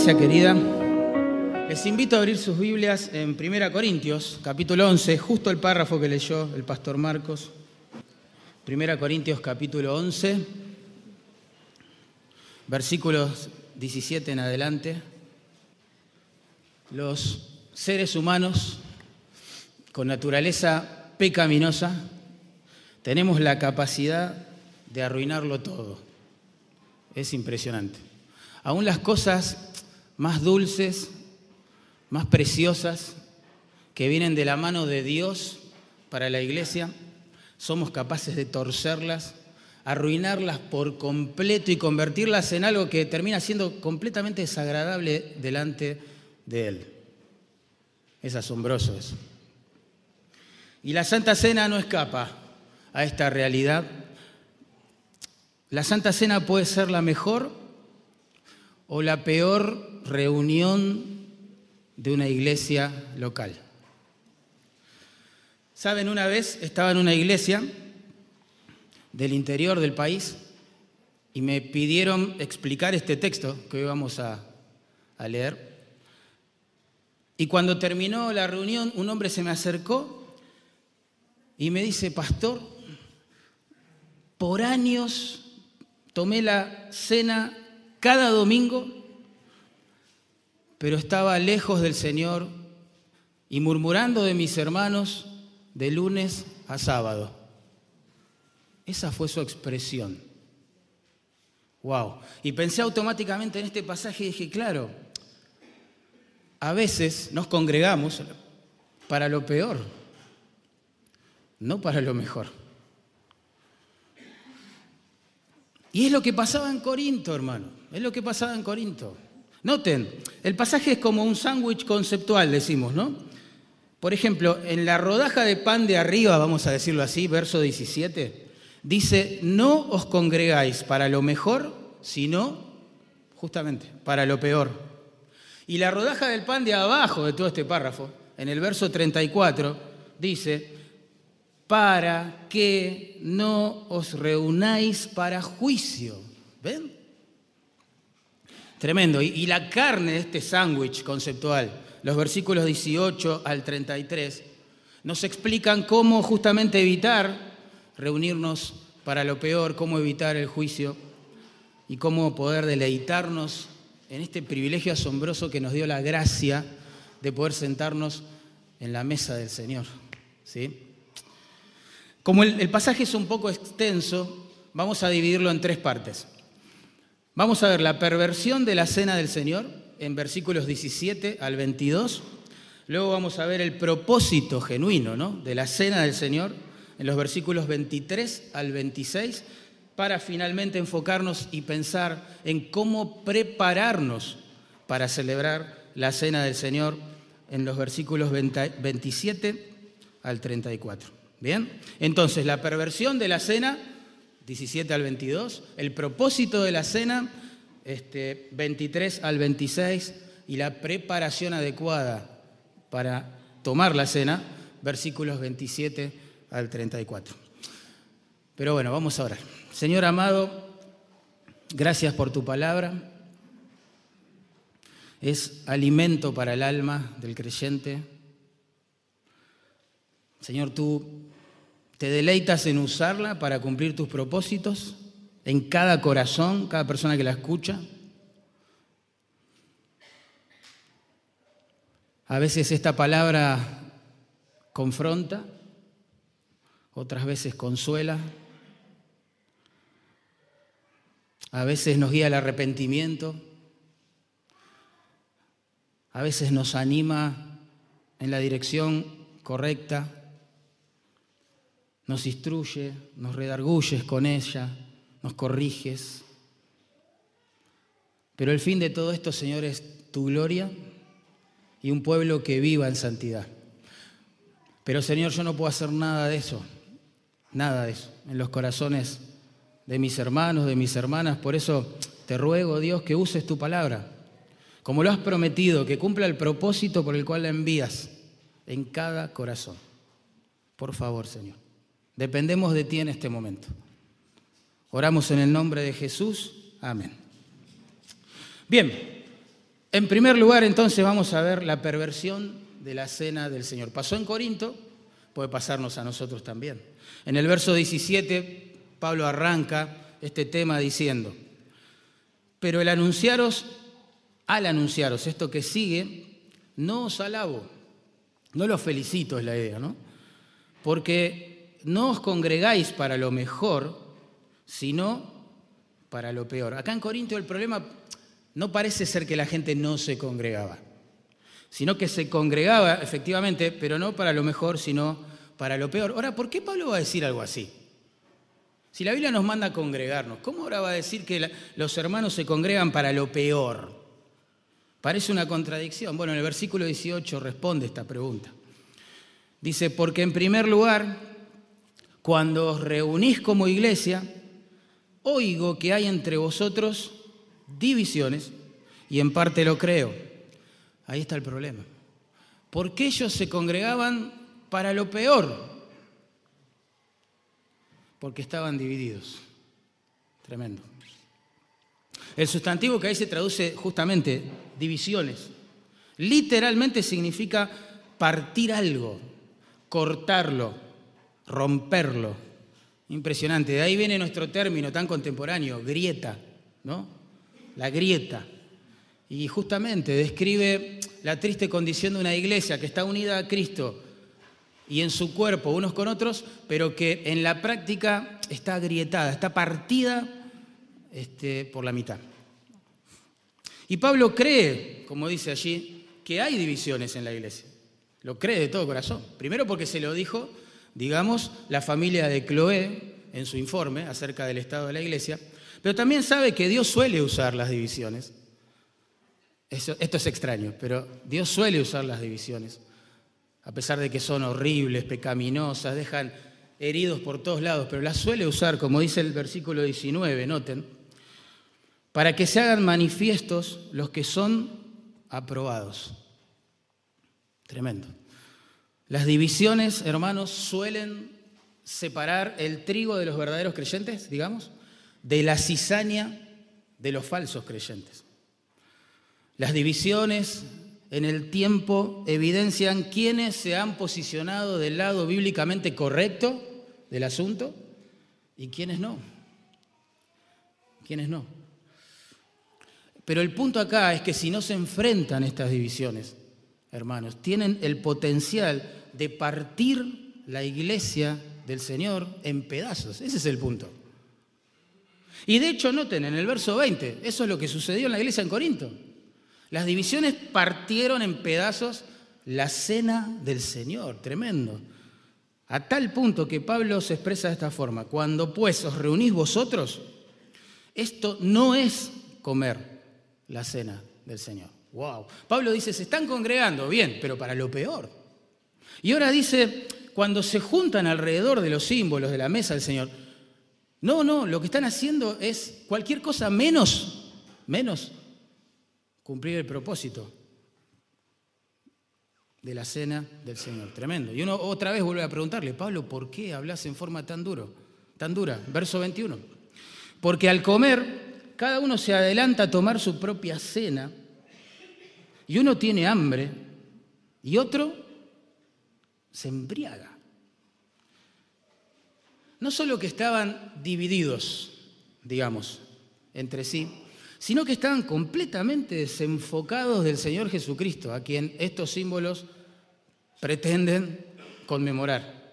iglesia querida. Les invito a abrir sus Biblias en 1 Corintios, capítulo 11, justo el párrafo que leyó el pastor Marcos. 1 Corintios, capítulo 11, versículos 17 en adelante. Los seres humanos con naturaleza pecaminosa tenemos la capacidad de arruinarlo todo. Es impresionante. Aún las cosas más dulces, más preciosas, que vienen de la mano de Dios para la iglesia, somos capaces de torcerlas, arruinarlas por completo y convertirlas en algo que termina siendo completamente desagradable delante de Él. Es asombroso eso. Y la Santa Cena no escapa a esta realidad. La Santa Cena puede ser la mejor o la peor reunión de una iglesia local. Saben, una vez estaba en una iglesia del interior del país y me pidieron explicar este texto que hoy vamos a, a leer. Y cuando terminó la reunión, un hombre se me acercó y me dice, pastor, por años tomé la cena cada domingo, pero estaba lejos del Señor y murmurando de mis hermanos de lunes a sábado. Esa fue su expresión. Wow. Y pensé automáticamente en este pasaje y dije, claro, a veces nos congregamos para lo peor, no para lo mejor. Y es lo que pasaba en Corinto, hermano. Es lo que pasaba en Corinto. Noten, el pasaje es como un sándwich conceptual, decimos, ¿no? Por ejemplo, en la rodaja de pan de arriba, vamos a decirlo así, verso 17, dice, no os congregáis para lo mejor, sino justamente para lo peor. Y la rodaja del pan de abajo de todo este párrafo, en el verso 34, dice, para que no os reunáis para juicio. ¿Ven? Tremendo. Y, la carne de este sándwich conceptual, los versículos 18 al 33, nos explican cómo justamente evitar reunirnos para lo peor, cómo evitar el juicio y cómo poder deleitarnos en este privilegio asombroso que nos dio la gracia de poder sentarnos en la mesa del Señor. ¿Sí? Como el pasaje es un poco extenso, vamos a dividirlo en tres partes. Vamos a ver la perversión de la cena del Señor en versículos 17 al 22. Luego vamos a ver el propósito genuino ¿no? de la cena del Señor en los versículos 23 al 26 para finalmente enfocarnos y pensar en cómo prepararnos para celebrar la cena del Señor en los versículos 27 al 34. Bien, entonces la perversión de la cena 17 al 22, el propósito de la cena, este, 23 al 26, y la preparación adecuada para tomar la cena, versículos 27 al 34. Pero bueno, vamos a orar. Señor amado, gracias por tu palabra. Es alimento para el alma del creyente. Señor, tú ¿Te deleitas en usarla para cumplir tus propósitos en cada corazón, cada persona que la escucha? A veces esta palabra confronta, otras veces consuela, a veces nos guía al arrepentimiento, a veces nos anima en la dirección correcta nos instruye, nos redarguyes con ella, nos corriges. Pero el fin de todo esto, Señor, es tu gloria y un pueblo que viva en santidad. Pero, Señor, yo no puedo hacer nada de eso, nada de eso, en los corazones de mis hermanos, de mis hermanas. Por eso te ruego, Dios, que uses tu palabra, como lo has prometido, que cumpla el propósito por el cual la envías en cada corazón. Por favor, Señor. Dependemos de ti en este momento. Oramos en el nombre de Jesús. Amén. Bien, En primer lugar, entonces, vamos a ver la perversión de la cena del Señor. Pasó en Corinto, puede pasarnos a nosotros también. En el verso 17, Pablo arranca este tema diciendo, pero el anunciaros, al anunciaros esto que sigue, no os alabo, no los felicito es la idea, ¿no? Porque no os congregáis para lo mejor, sino para lo peor. Acá en Corinto el problema no parece ser que la gente no se congregaba, sino que se congregaba efectivamente, pero no para lo mejor, sino para lo peor. Ahora, ¿por qué Pablo va a decir algo así? Si la Biblia nos manda a congregarnos, ¿cómo ahora va a decir que los hermanos se congregan para lo peor? Parece una contradicción. Bueno, en el versículo 18 responde esta pregunta. Dice, porque en primer lugar, cuando os reunís como iglesia, oigo que hay entre vosotros divisiones y en parte lo creo. Ahí está el problema. Porque ellos se congregaban para lo peor, porque estaban divididos. Tremendo. El sustantivo que ahí se traduce justamente divisiones. Literalmente significa partir algo, cortarlo, romperlo. Impresionante. De ahí viene nuestro término tan contemporáneo, grieta, ¿no? La grieta. Y justamente describe la triste condición de una iglesia que está unida a Cristo y en su cuerpo unos con otros, pero que en la práctica está agrietada, está partida este, por la mitad. Y Pablo cree, como dice allí, que hay divisiones en la iglesia. Lo cree de todo corazón. Primero porque se lo dijo, digamos, la familia de Cloé en su informe acerca del estado de la iglesia, pero también sabe que Dios suele usar las divisiones. esto es extraño, pero Dios suele usar las divisiones, a pesar de que son horribles, pecaminosas, dejan heridos por todos lados, pero las suele usar, como dice el versículo 19, noten, para que se hagan manifiestos los que son aprobados. Tremendo. Las divisiones, hermanos, suelen separar el trigo de los verdaderos creyentes, digamos, de la cizaña de los falsos creyentes. Las divisiones en el tiempo evidencian quiénes se han posicionado del lado bíblicamente correcto del asunto y quiénes no. ¿Quiénes no? Pero el punto acá es que si no se enfrentan estas divisiones, hermanos, tienen el potencial de partir la iglesia del Señor en pedazos. Ese es el punto. Y de hecho, noten en el verso 20, eso es lo que sucedió en la iglesia en Corinto. Las divisiones partieron en pedazos la cena del Señor, tremendo. A tal punto que Pablo se expresa de esta forma, cuando pues os reunís vosotros, esto no es comer, la cena del Señor. Wow. Pablo dice, se están congregando, bien, pero para lo peor. Y ahora dice, cuando se juntan alrededor de los símbolos de la mesa del Señor, no, no, lo que están haciendo es cualquier cosa menos, menos cumplir el propósito de la cena del Señor. Tremendo. Y uno otra vez vuelve a preguntarle, Pablo, ¿por qué hablas en forma tan duro, tan dura? Verso 21. Porque al comer cada uno se adelanta a tomar su propia cena y uno tiene hambre y otro se embriaga. No solo que estaban divididos, digamos, entre sí, sino que estaban completamente desenfocados del Señor Jesucristo, a quien estos símbolos pretenden conmemorar.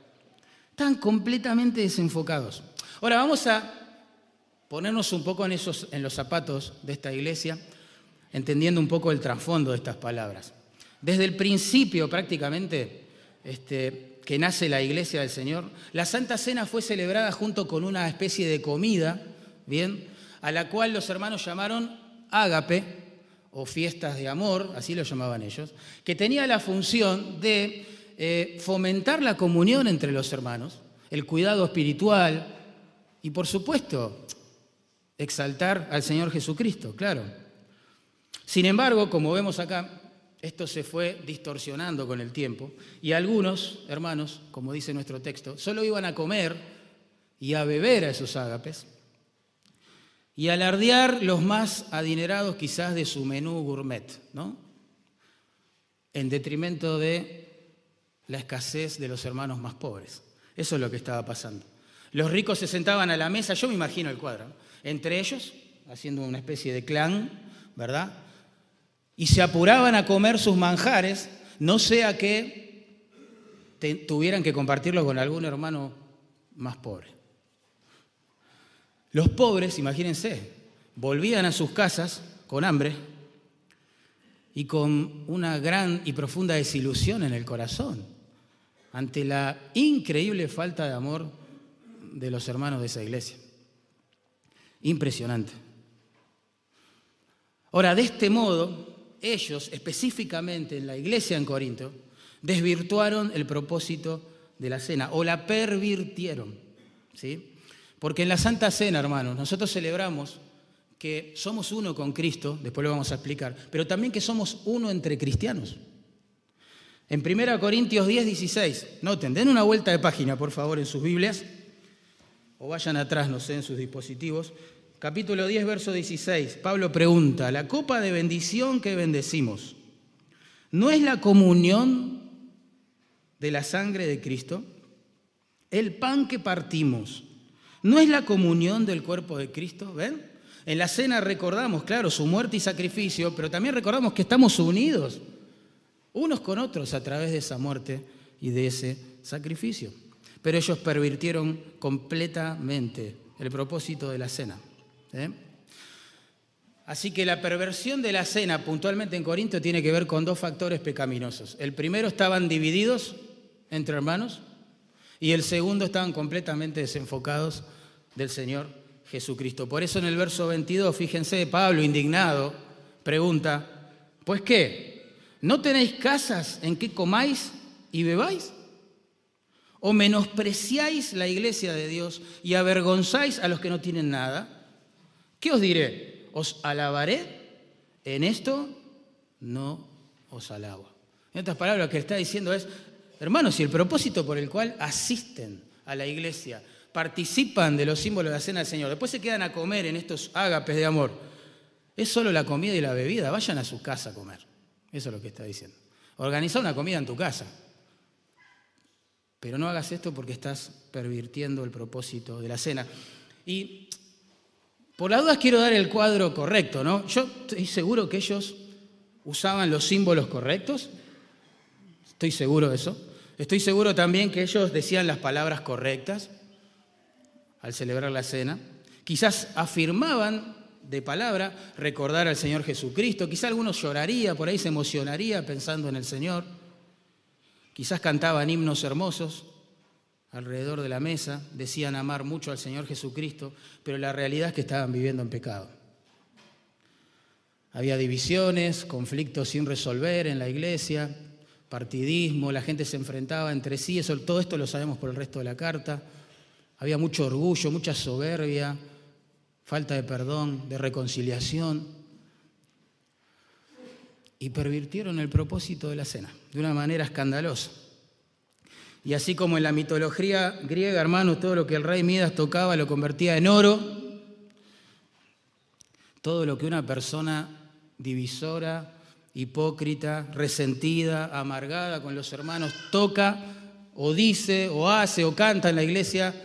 Están completamente desenfocados. Ahora vamos a ponernos un poco en, esos, en los zapatos de esta iglesia, entendiendo un poco el trasfondo de estas palabras. Desde el principio prácticamente este, que nace la iglesia del Señor, la Santa Cena fue celebrada junto con una especie de comida, ¿bien? A la cual los hermanos llamaron ágape o fiestas de amor, así lo llamaban ellos, que tenía la función de eh, fomentar la comunión entre los hermanos, el cuidado espiritual y por supuesto exaltar al Señor Jesucristo, claro. Sin embargo, como vemos acá, esto se fue distorsionando con el tiempo y algunos, hermanos, como dice nuestro texto, solo iban a comer y a beber a esos ágapes y alardear los más adinerados quizás de su menú gourmet, ¿no? En detrimento de la escasez de los hermanos más pobres. Eso es lo que estaba pasando. Los ricos se sentaban a la mesa, yo me imagino el cuadro, entre ellos, haciendo una especie de clan, ¿verdad? Y se apuraban a comer sus manjares, no sea que tuvieran que compartirlo con algún hermano más pobre. Los pobres, imagínense, volvían a sus casas con hambre y con una gran y profunda desilusión en el corazón ante la increíble falta de amor de los hermanos de esa iglesia. Impresionante. Ahora, de este modo, ellos, específicamente en la iglesia en Corinto, desvirtuaron el propósito de la cena o la pervirtieron. ¿sí? Porque en la Santa Cena, hermanos, nosotros celebramos que somos uno con Cristo, después lo vamos a explicar, pero también que somos uno entre cristianos. En 1 Corintios 10, 16, noten, den una vuelta de página, por favor, en sus Biblias, o vayan atrás, no sé, en sus dispositivos. Capítulo 10, verso 16, Pablo pregunta, la copa de bendición que bendecimos, ¿no es la comunión de la sangre de Cristo? El pan que partimos, ¿no es la comunión del cuerpo de Cristo? ¿Ven? En la cena recordamos, claro, su muerte y sacrificio, pero también recordamos que estamos unidos unos con otros a través de esa muerte y de ese sacrificio. Pero ellos pervirtieron completamente el propósito de la cena. ¿Eh? Así que la perversión de la cena puntualmente en Corinto tiene que ver con dos factores pecaminosos. El primero estaban divididos entre hermanos y el segundo estaban completamente desenfocados del Señor Jesucristo. Por eso en el verso 22, fíjense, Pablo, indignado, pregunta, ¿pues qué? ¿No tenéis casas en que comáis y bebáis? ¿O menospreciáis la iglesia de Dios y avergonzáis a los que no tienen nada? ¿Qué os diré? ¿Os alabaré? En esto no os alabo. En otras palabras, lo que está diciendo es, hermanos, si el propósito por el cual asisten a la iglesia participan de los símbolos de la cena del Señor, después se quedan a comer en estos ágapes de amor, es solo la comida y la bebida, vayan a su casa a comer. Eso es lo que está diciendo. Organiza una comida en tu casa, pero no hagas esto porque estás pervirtiendo el propósito de la cena. Y por las dudas quiero dar el cuadro correcto, ¿no? Yo estoy seguro que ellos usaban los símbolos correctos, estoy seguro de eso. Estoy seguro también que ellos decían las palabras correctas al celebrar la cena. Quizás afirmaban de palabra recordar al Señor Jesucristo. Quizás algunos lloraría, por ahí se emocionaría pensando en el Señor. Quizás cantaban himnos hermosos alrededor de la mesa, decían amar mucho al Señor Jesucristo, pero la realidad es que estaban viviendo en pecado. Había divisiones, conflictos sin resolver en la iglesia, partidismo, la gente se enfrentaba entre sí, eso, todo esto lo sabemos por el resto de la carta. Había mucho orgullo, mucha soberbia, falta de perdón, de reconciliación. Y pervirtieron el propósito de la cena de una manera escandalosa. Y así como en la mitología griega, hermanos, todo lo que el rey Midas tocaba lo convertía en oro, todo lo que una persona divisora, hipócrita, resentida, amargada con los hermanos toca o dice o hace o canta en la iglesia,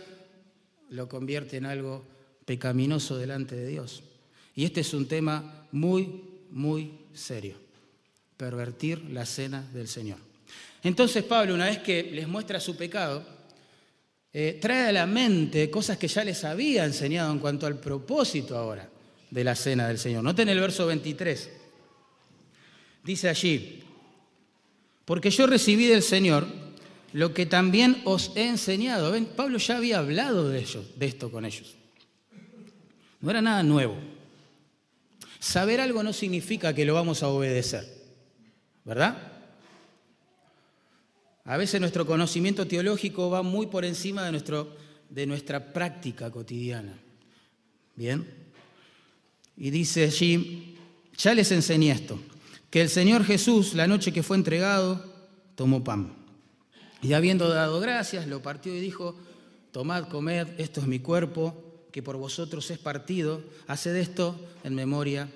lo convierte en algo pecaminoso delante de Dios. Y este es un tema muy, muy serio, pervertir la cena del Señor. Entonces Pablo, una vez que les muestra su pecado, eh, trae a la mente cosas que ya les había enseñado en cuanto al propósito ahora de la cena del Señor. Noten el verso 23. Dice allí, porque yo recibí del Señor lo que también os he enseñado. Pablo ya había hablado de, ellos, de esto con ellos. No era nada nuevo. Saber algo no significa que lo vamos a obedecer, ¿verdad? A veces nuestro conocimiento teológico va muy por encima de, nuestro, de nuestra práctica cotidiana. ¿Bien? Y dice allí, ya les enseñé esto, que el Señor Jesús, la noche que fue entregado, tomó pan. Y habiendo dado gracias, lo partió y dijo, tomad, comed, esto es mi cuerpo, que por vosotros es partido, haced esto en memoria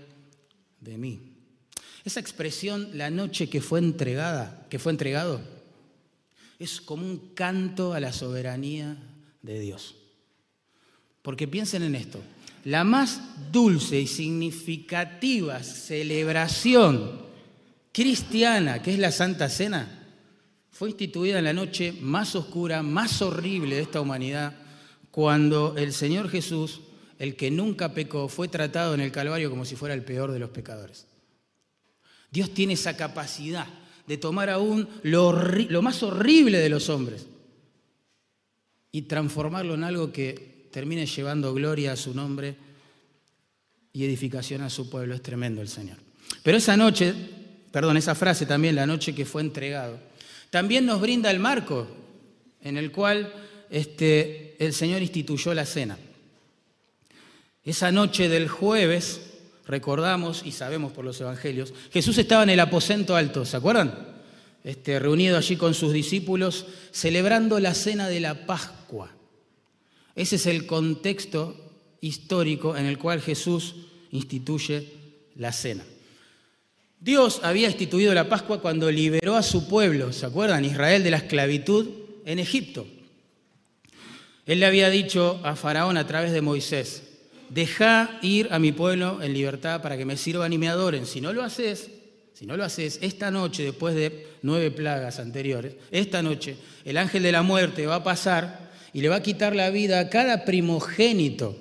de mí. Esa expresión, la noche que fue entregada, que fue entregado, es como un canto a la soberanía de Dios. Porque piensen en esto, la más dulce y significativa celebración cristiana, que es la Santa Cena, fue instituida en la noche más oscura, más horrible de esta humanidad, cuando el Señor Jesús, el que nunca pecó, fue tratado en el Calvario como si fuera el peor de los pecadores. Dios tiene esa capacidad de tomar aún lo, más horrible de los hombres y transformarlo en algo que termine llevando gloria a su nombre y edificación a su pueblo. Es tremendo el Señor. Pero esa noche, perdón, esa frase también, la noche que fue entregado, también nos brinda el marco en el cual este, el Señor instituyó la cena. Esa noche del jueves, recordamos y sabemos por los evangelios, Jesús estaba en el aposento alto, ¿se acuerdan? Este, reunido allí con sus discípulos, celebrando la cena de la Pascua. Ese es el contexto histórico en el cual Jesús instituye la cena. Dios había instituido la Pascua cuando liberó a su pueblo, ¿se acuerdan? Israel de la esclavitud en Egipto. Él le había dicho a Faraón a través de Moisés, deja ir a mi pueblo en libertad para que me sirvan y me adoren. Si no lo haces, si no lo haces, esta noche, después de nueve plagas anteriores, esta noche el ángel de la muerte va a pasar y le va a quitar la vida a cada primogénito,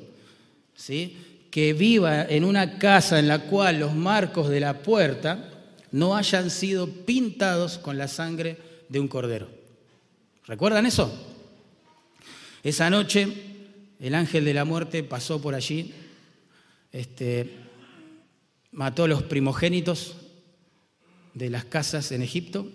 ¿sí? que viva en una casa en la cual los marcos de la puerta no hayan sido pintados con la sangre de un cordero. ¿Recuerdan eso? Esa noche el ángel de la muerte pasó por allí, este, mató a los primogénitos de las casas en Egipto.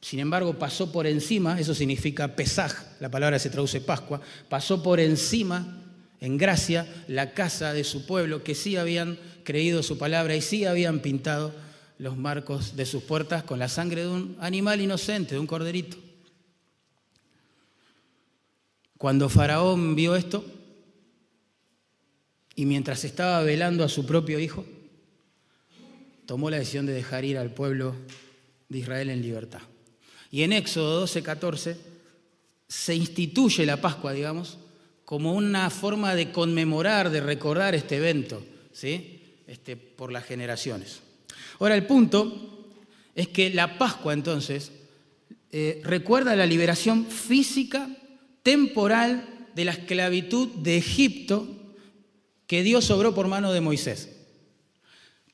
Sin embargo, pasó por encima, eso significa pesaj, la palabra se traduce Pascua, pasó por encima en gracia la casa de su pueblo, que sí habían creído su palabra y sí habían pintado los marcos de sus puertas con la sangre de un animal inocente, de un corderito. Cuando Faraón vio esto, y mientras estaba velando a su propio hijo, tomó la decisión de dejar ir al pueblo de Israel en libertad. Y en Éxodo 12, 14 se instituye la Pascua, digamos, como una forma de conmemorar, de recordar este evento, ¿sí? Este, por las generaciones. Ahora, el punto es que la Pascua entonces eh, recuerda la liberación física, temporal, de la esclavitud de Egipto que Dios obró por mano de Moisés.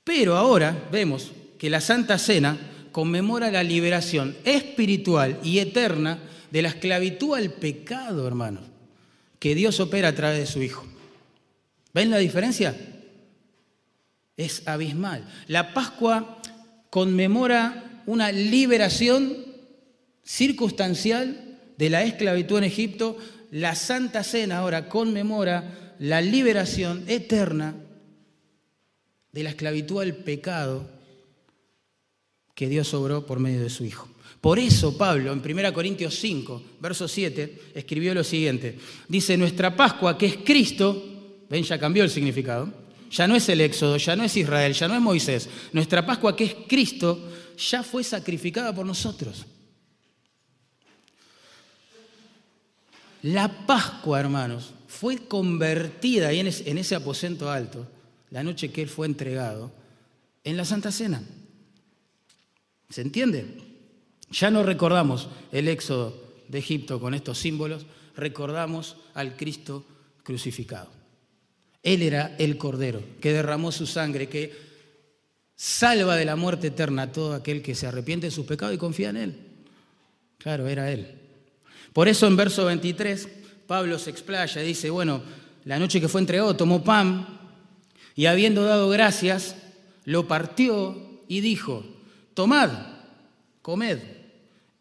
Pero ahora vemos que la Santa Cena conmemora la liberación espiritual y eterna de la esclavitud al pecado, hermanos que Dios opera a través de su Hijo. ¿Ven la diferencia? Es abismal. La Pascua conmemora una liberación circunstancial de la esclavitud en Egipto. La Santa Cena ahora conmemora la liberación eterna de la esclavitud al pecado que Dios obró por medio de su Hijo. Por eso Pablo en 1 Corintios 5, verso 7, escribió lo siguiente. Dice, nuestra Pascua, que es Cristo, ven, ya cambió el significado, ya no es el Éxodo, ya no es Israel, ya no es Moisés. Nuestra Pascua, que es Cristo, ya fue sacrificada por nosotros. La Pascua, hermanos, fue convertida en ese aposento alto, la noche que Él fue entregado, en la Santa Cena. ¿Se entiende? Ya no recordamos el éxodo de Egipto con estos símbolos, recordamos al Cristo crucificado. Él era el Cordero que derramó su sangre, que salva de la muerte eterna a todo aquel que se arrepiente de sus pecados y confía en Él. Claro, era Él. Por eso en verso 23 Pablo se explaya y dice, bueno, la noche que fue entregado tomó pan y habiendo dado gracias, lo partió y dijo, tomad, comed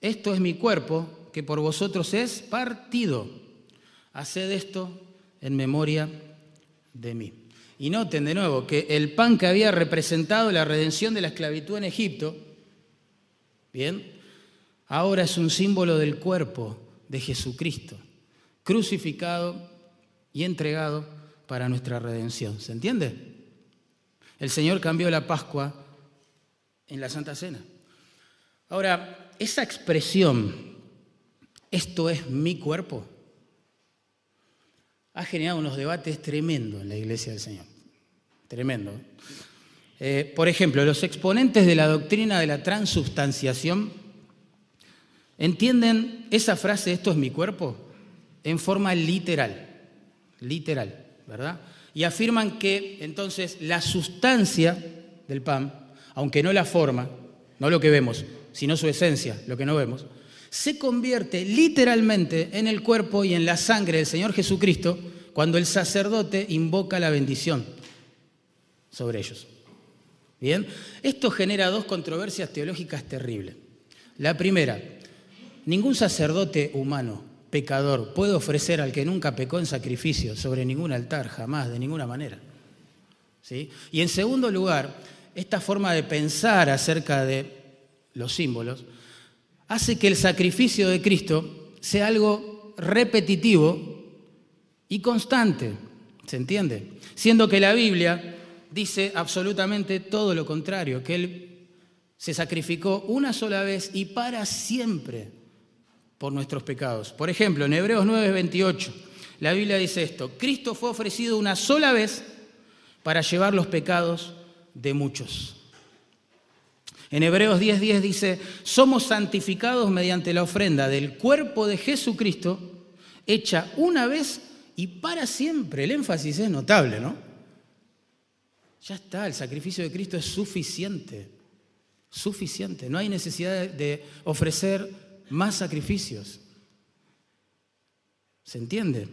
esto es mi cuerpo que por vosotros es partido. Haced esto en memoria de mí. Y noten de nuevo que el pan que había representado la redención de la esclavitud en Egipto, bien, ahora es un símbolo del cuerpo de Jesucristo, crucificado y entregado para nuestra redención. ¿Se entiende? El Señor cambió la Pascua en la Santa Cena. Ahora, esa expresión, esto es mi cuerpo, ha generado unos debates tremendos en la iglesia del Señor. Tremendo. Eh, por ejemplo, los exponentes de la doctrina de la transubstanciación entienden esa frase, esto es mi cuerpo, en forma literal, literal, ¿verdad? Y afirman que entonces la sustancia del pan, aunque no la forma, no lo que vemos, sino su esencia, lo que no vemos, se convierte literalmente en el cuerpo y en la sangre del Señor Jesucristo cuando el sacerdote invoca la bendición sobre ellos. Bien, esto genera dos controversias teológicas terribles. La primera, ningún sacerdote humano, pecador, puede ofrecer al que nunca pecó en sacrificio sobre ningún altar, jamás, de ninguna manera. ¿Sí? Y en segundo lugar, esta forma de pensar acerca de los símbolos hace que el sacrificio de Cristo sea algo repetitivo y constante, ¿se entiende? Siendo que la Biblia dice absolutamente todo lo contrario, que Él se sacrificó una sola vez y para siempre por nuestros pecados. Por ejemplo, en Hebreos 9:28, la Biblia dice esto, Cristo fue ofrecido una sola vez para llevar los pecados de muchos. En Hebreos 10:10 dice, somos santificados mediante la ofrenda del cuerpo de Jesucristo, hecha una vez y para siempre. El énfasis es notable, ¿no? Ya está, el sacrificio de Cristo es suficiente, suficiente. No hay necesidad de ofrecer más sacrificios. ¿Se entiende?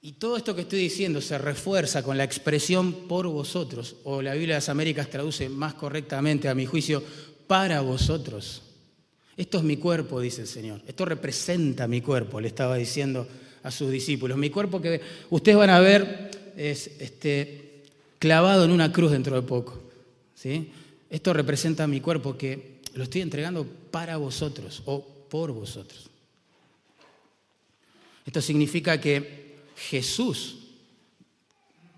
Y todo esto que estoy diciendo se refuerza con la expresión por vosotros, o la Biblia de las Américas traduce más correctamente, a mi juicio, para vosotros. Esto es mi cuerpo, dice el Señor. Esto representa mi cuerpo, le estaba diciendo a sus discípulos. Mi cuerpo que ustedes van a ver es este, clavado en una cruz dentro de poco. ¿sí? Esto representa mi cuerpo que lo estoy entregando para vosotros o por vosotros. Esto significa que Jesús,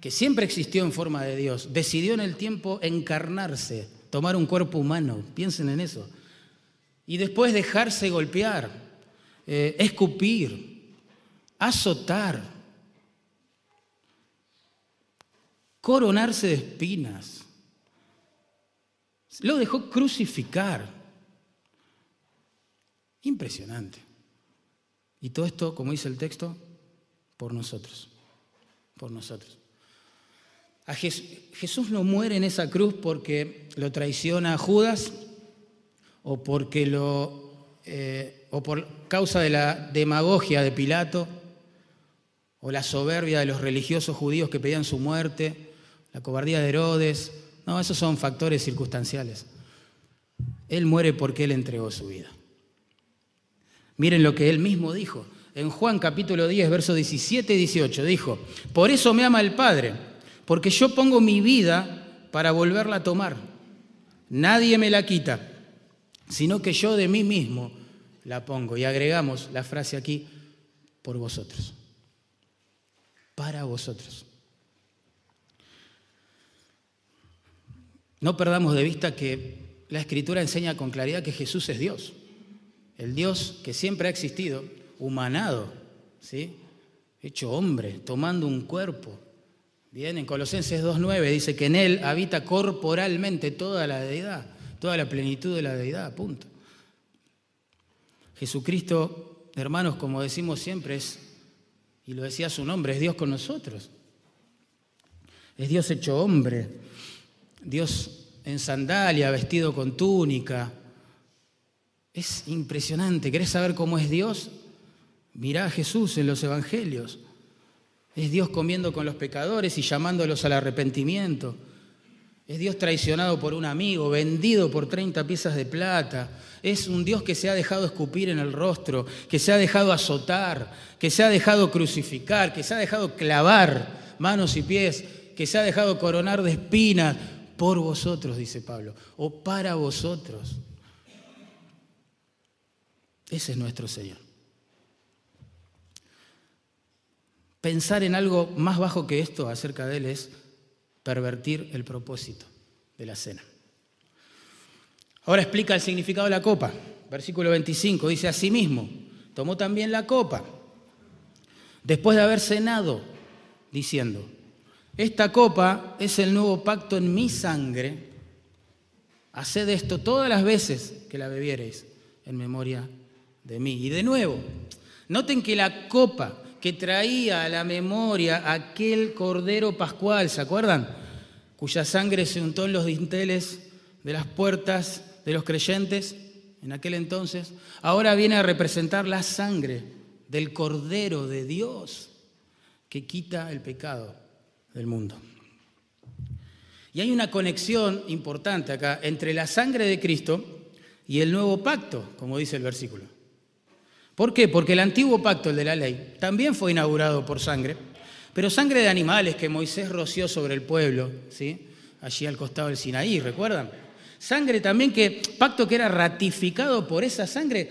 que siempre existió en forma de Dios, decidió en el tiempo encarnarse, tomar un cuerpo humano, piensen en eso, y después dejarse golpear, eh, escupir, azotar, coronarse de espinas. Lo dejó crucificar. Impresionante. Y todo esto, como dice el texto, por nosotros, por nosotros. A Jesús, no muere en esa cruz porque lo traiciona a Judas o porque lo eh, o por causa de la demagogia de Pilato o la soberbia de los religiosos judíos que pedían su muerte, la cobardía de Herodes. No, esos son factores circunstanciales. Él muere porque él entregó su vida. Miren lo que él mismo dijo en Juan capítulo 10, versos 17 y 18. Dijo, por eso me ama el Padre, porque yo pongo mi vida para volverla a tomar. Nadie me la quita, sino que yo de mí mismo la pongo. Y agregamos la frase aquí, por vosotros, para vosotros. No perdamos de vista que la Escritura enseña con claridad que Jesús es Dios, el Dios que siempre ha existido humanado, ¿sí? hecho hombre, tomando un cuerpo. Bien, en Colosenses 2.9 dice que en él habita corporalmente toda la deidad, toda la plenitud de la deidad, punto. Jesucristo, hermanos, como decimos siempre, es, y lo decía su nombre, es Dios con nosotros. Es Dios hecho hombre, Dios en sandalia, vestido con túnica. Es impresionante. ¿Querés saber cómo es Dios? Mirá a Jesús en los evangelios. Es Dios comiendo con los pecadores y llamándolos al arrepentimiento. Es Dios traicionado por un amigo, vendido por 30 piezas de plata. Es un Dios que se ha dejado escupir en el rostro, que se ha dejado azotar, que se ha dejado crucificar, que se ha dejado clavar manos y pies, que se ha dejado coronar de espinas por vosotros, dice Pablo, o para vosotros. Ese es nuestro Señor. pensar en algo más bajo que esto acerca de él es pervertir el propósito de la cena. Ahora explica el significado de la copa. Versículo 25 dice, asimismo, tomó también la copa, después de haber cenado, diciendo, esta copa es el nuevo pacto en mi sangre, haced esto todas las veces que la bebiereis en memoria de mí. Y de nuevo, noten que la copa que traía a la memoria aquel cordero pascual, ¿se acuerdan? Cuya sangre se untó en los dinteles de las puertas de los creyentes en aquel entonces, ahora viene a representar la sangre del Cordero de Dios que quita el pecado del mundo. Y hay una conexión importante acá entre la sangre de Cristo y el nuevo pacto, como dice el versículo. ¿Por qué? Porque el antiguo pacto, el de la ley, también fue inaugurado por sangre, pero sangre de animales que Moisés roció sobre el pueblo, ¿sí? allí al costado del Sinaí, ¿recuerdan? Sangre también que, pacto que era ratificado por esa sangre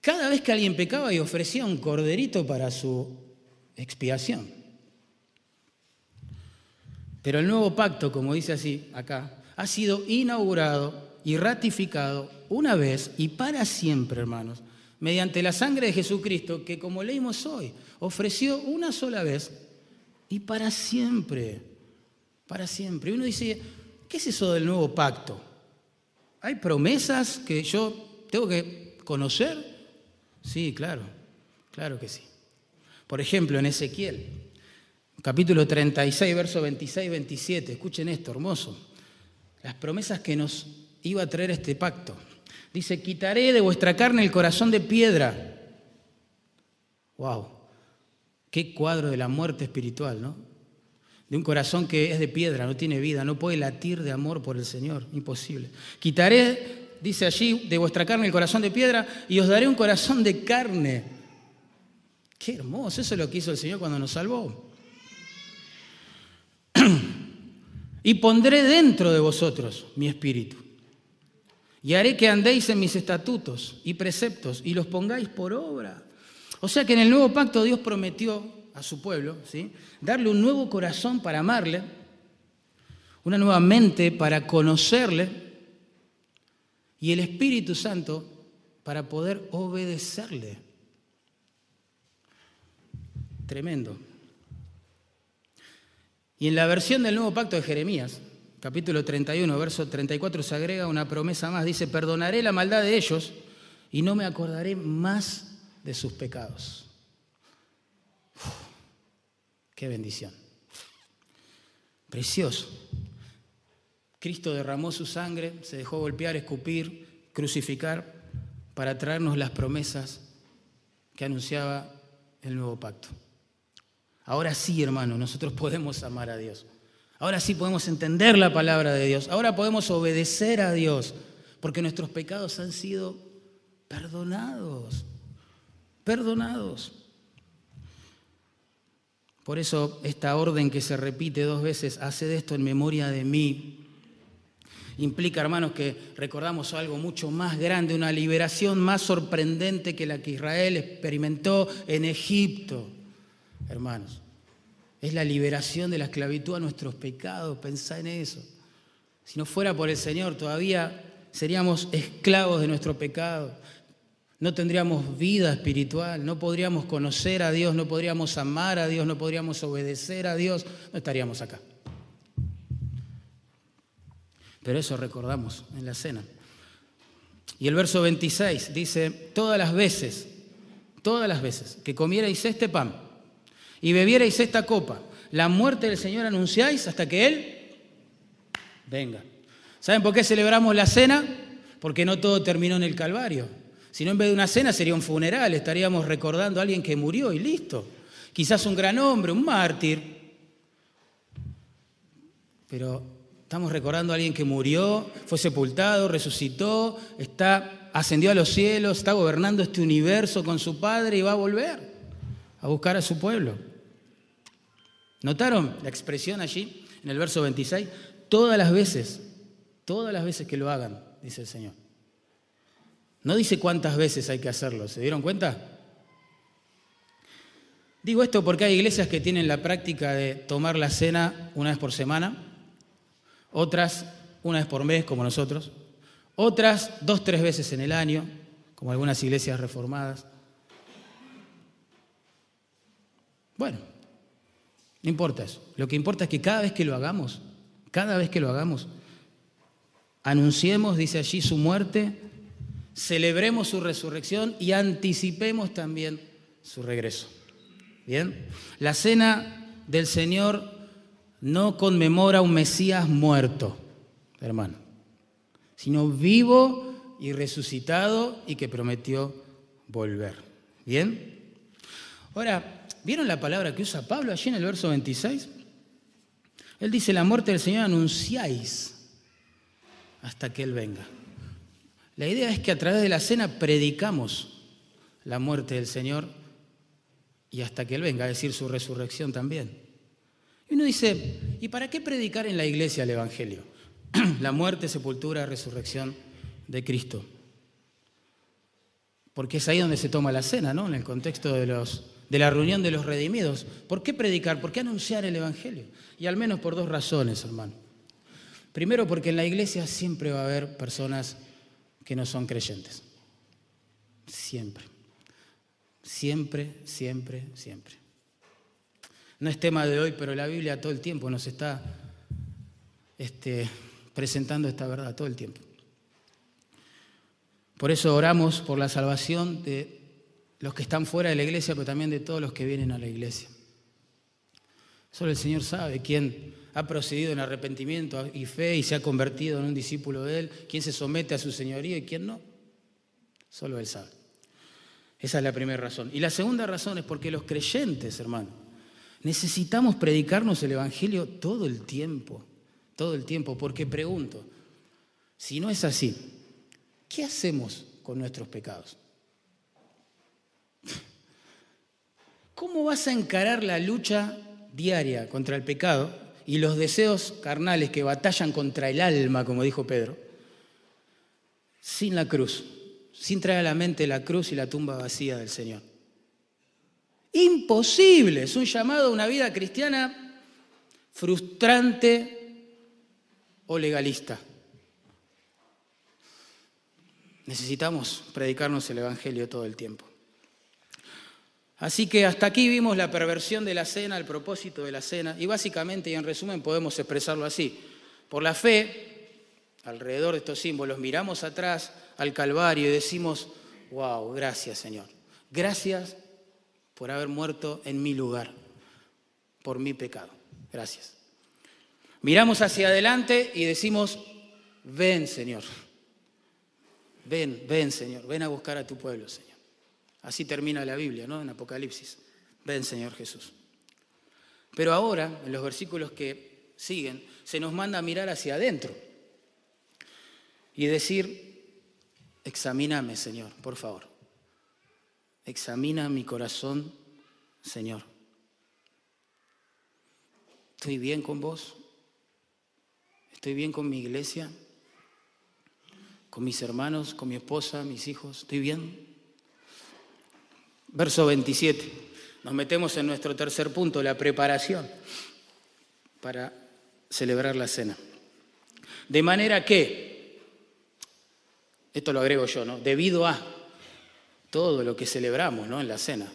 cada vez que alguien pecaba y ofrecía un corderito para su expiación. Pero el nuevo pacto, como dice así acá, ha sido inaugurado y ratificado una vez y para siempre, hermanos, mediante la sangre de Jesucristo, que como leímos hoy, ofreció una sola vez y para siempre, para siempre. Y uno dice, ¿qué es eso del nuevo pacto? ¿Hay promesas que yo tengo que conocer? Sí, claro, claro que sí. Por ejemplo, en Ezequiel, capítulo 36, verso 26 y 27, escuchen esto, hermoso. Las promesas que nos iba a traer este pacto. Dice, quitaré de vuestra carne el corazón de piedra. ¡Wow! Qué cuadro de la muerte espiritual, ¿no? De un corazón que es de piedra, no tiene vida, no puede latir de amor por el Señor, imposible. Quitaré, dice allí, de vuestra carne el corazón de piedra y os daré un corazón de carne. Qué hermoso, eso es lo que hizo el Señor cuando nos salvó. Y pondré dentro de vosotros mi espíritu. Y haré que andéis en mis estatutos y preceptos y los pongáis por obra. O sea que en el nuevo pacto Dios prometió a su pueblo, ¿sí? darle un nuevo corazón para amarle, una nueva mente para conocerle y el Espíritu Santo para poder obedecerle. Tremendo. Y en la versión del nuevo pacto de Jeremías, capítulo 31, verso 34, se agrega una promesa más. Dice, perdonaré la maldad de ellos y no me acordaré más de sus pecados. Qué bendición. Precioso. Cristo derramó su sangre, se dejó golpear, escupir, crucificar para traernos las promesas que anunciaba el nuevo pacto. Ahora sí, hermano, nosotros podemos amar a Dios. Ahora sí podemos entender la palabra de Dios. Ahora podemos obedecer a Dios porque nuestros pecados han sido perdonados. Perdonados. Por eso esta orden que se repite dos veces, haced esto en memoria de mí, implica, hermanos, que recordamos algo mucho más grande, una liberación más sorprendente que la que Israel experimentó en Egipto, hermanos. Es la liberación de la esclavitud a nuestros pecados, pensá en eso. Si no fuera por el Señor, todavía seríamos esclavos de nuestro pecado no tendríamos vida espiritual, no podríamos conocer a Dios, no podríamos amar a Dios, no podríamos obedecer a Dios, no estaríamos acá. Pero eso recordamos en la cena. Y el verso 26 dice, todas las veces, todas las veces que comierais este pan y bebierais esta copa, la muerte del Señor anunciáis hasta que Él venga. ¿Saben por qué celebramos la cena? Porque no todo terminó en el Calvario. Si no, en vez de una cena sería un funeral, estaríamos recordando a alguien que murió y listo. Quizás un gran hombre, un mártir. Pero estamos recordando a alguien que murió, fue sepultado, resucitó, está, ascendió a los cielos, está gobernando este universo con su Padre y va a volver a buscar a su pueblo. ¿Notaron la expresión allí en el verso 26? Todas las veces, todas las veces que lo hagan, dice el Señor. No dice cuántas veces hay que hacerlo, ¿se dieron cuenta? Digo esto porque hay iglesias que tienen la práctica de tomar la cena una vez por semana, otras una vez por mes, como nosotros, otras dos, tres veces en el año, como algunas iglesias reformadas. Bueno, no importa eso. Lo que importa es que cada vez que lo hagamos, cada vez que lo hagamos, anunciemos, dice allí, su muerte, celebremos su resurrección y anticipemos también su regreso. Bien, la cena del Señor no conmemora un Mesías muerto, hermano, sino vivo y resucitado y que prometió volver. Bien. Ahora, ¿vieron la palabra que usa Pablo allí en el verso 26? Él dice, la muerte del Señor anunciáis hasta que Él venga. La idea es que a través de la cena predicamos la muerte del Señor y hasta que Él venga, a decir, su resurrección también. Y uno dice, ¿y para qué predicar en la iglesia el Evangelio? la muerte, sepultura, resurrección de Cristo. Porque es ahí donde se toma la cena, ¿no? En el contexto de, los, de la reunión de los redimidos. ¿Por qué predicar? ¿Por qué anunciar el Evangelio? Y al menos por dos razones, hermano. Primero, porque en la iglesia siempre va a haber personas que no son creyentes. Siempre. Siempre, siempre, siempre. No es tema de hoy, pero la Biblia todo el tiempo nos está este, presentando esta verdad, todo el tiempo. Por eso oramos por la salvación de los que están fuera de la iglesia, pero también de todos los que vienen a la iglesia. Solo el Señor sabe quién ha procedido en arrepentimiento y fe y se ha convertido en un discípulo de Él, quién se somete a su señoría y quién no. Solo Él sabe. Esa es la primera razón. Y la segunda razón es porque los creyentes, hermano, necesitamos predicarnos el Evangelio todo el tiempo, todo el tiempo, porque pregunto, si no es así, ¿qué hacemos con nuestros pecados? ¿Cómo vas a encarar la lucha diaria contra el pecado y los deseos carnales que batallan contra el alma, como dijo Pedro, sin la cruz, sin traer a la mente la cruz y la tumba vacía del Señor. Imposible, es un llamado a una vida cristiana frustrante o legalista. Necesitamos predicarnos el Evangelio todo el tiempo. Así que hasta aquí vimos la perversión de la cena, el propósito de la cena, y básicamente y en resumen podemos expresarlo así. Por la fe, alrededor de estos símbolos, miramos atrás al Calvario y decimos, wow, gracias Señor, gracias por haber muerto en mi lugar, por mi pecado, gracias. Miramos hacia adelante y decimos, ven Señor, ven, ven Señor, ven a buscar a tu pueblo Señor. Así termina la Biblia, ¿no? En Apocalipsis. Ven, Señor Jesús. Pero ahora, en los versículos que siguen, se nos manda a mirar hacia adentro y decir, examíname, Señor, por favor. Examina mi corazón, Señor. ¿Estoy bien con vos? ¿Estoy bien con mi iglesia? ¿Con mis hermanos? ¿Con mi esposa? ¿Mis hijos? ¿Estoy bien? Verso 27. Nos metemos en nuestro tercer punto, la preparación para celebrar la cena. De manera que, esto lo agrego yo, ¿no? Debido a todo lo que celebramos ¿no? en la cena,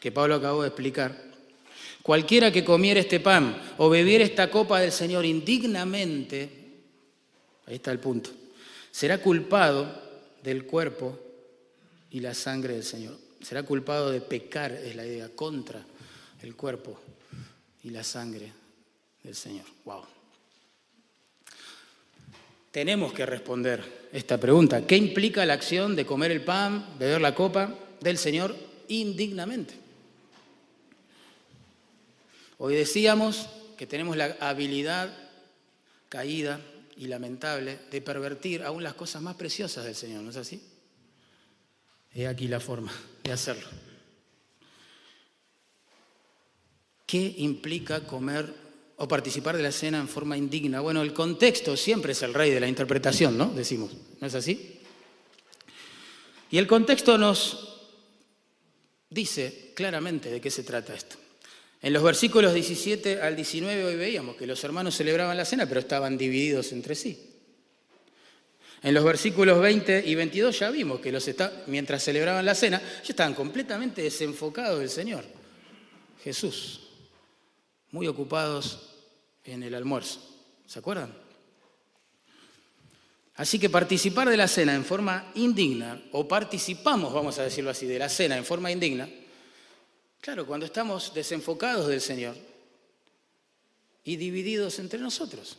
que Pablo acabó de explicar, cualquiera que comiera este pan o bebiera esta copa del Señor indignamente, ahí está el punto, será culpado del cuerpo y la sangre del Señor será culpado de pecar, es la idea, contra el cuerpo y la sangre del Señor. Wow. Tenemos que responder esta pregunta. ¿Qué implica la acción de comer el pan, beber la copa del Señor indignamente? Hoy decíamos que tenemos la habilidad caída y lamentable de pervertir aún las cosas más preciosas del Señor, ¿no es así? He aquí la forma de hacerlo. ¿Qué implica comer o participar de la cena en forma indigna? Bueno, el contexto siempre es el rey de la interpretación, ¿no? Decimos, ¿no es así? Y el contexto nos dice claramente de qué se trata esto. En los versículos 17 al 19 hoy veíamos que los hermanos celebraban la cena, pero estaban divididos entre sí. En los versículos 20 y 22 ya vimos que los mientras celebraban la cena, ya estaban completamente desenfocados del Señor, Jesús, muy ocupados en el almuerzo. ¿Se acuerdan? Así que participar de la cena en forma indigna, o participamos, vamos a decirlo así, de la cena en forma indigna, claro, cuando estamos desenfocados del Señor y divididos entre nosotros.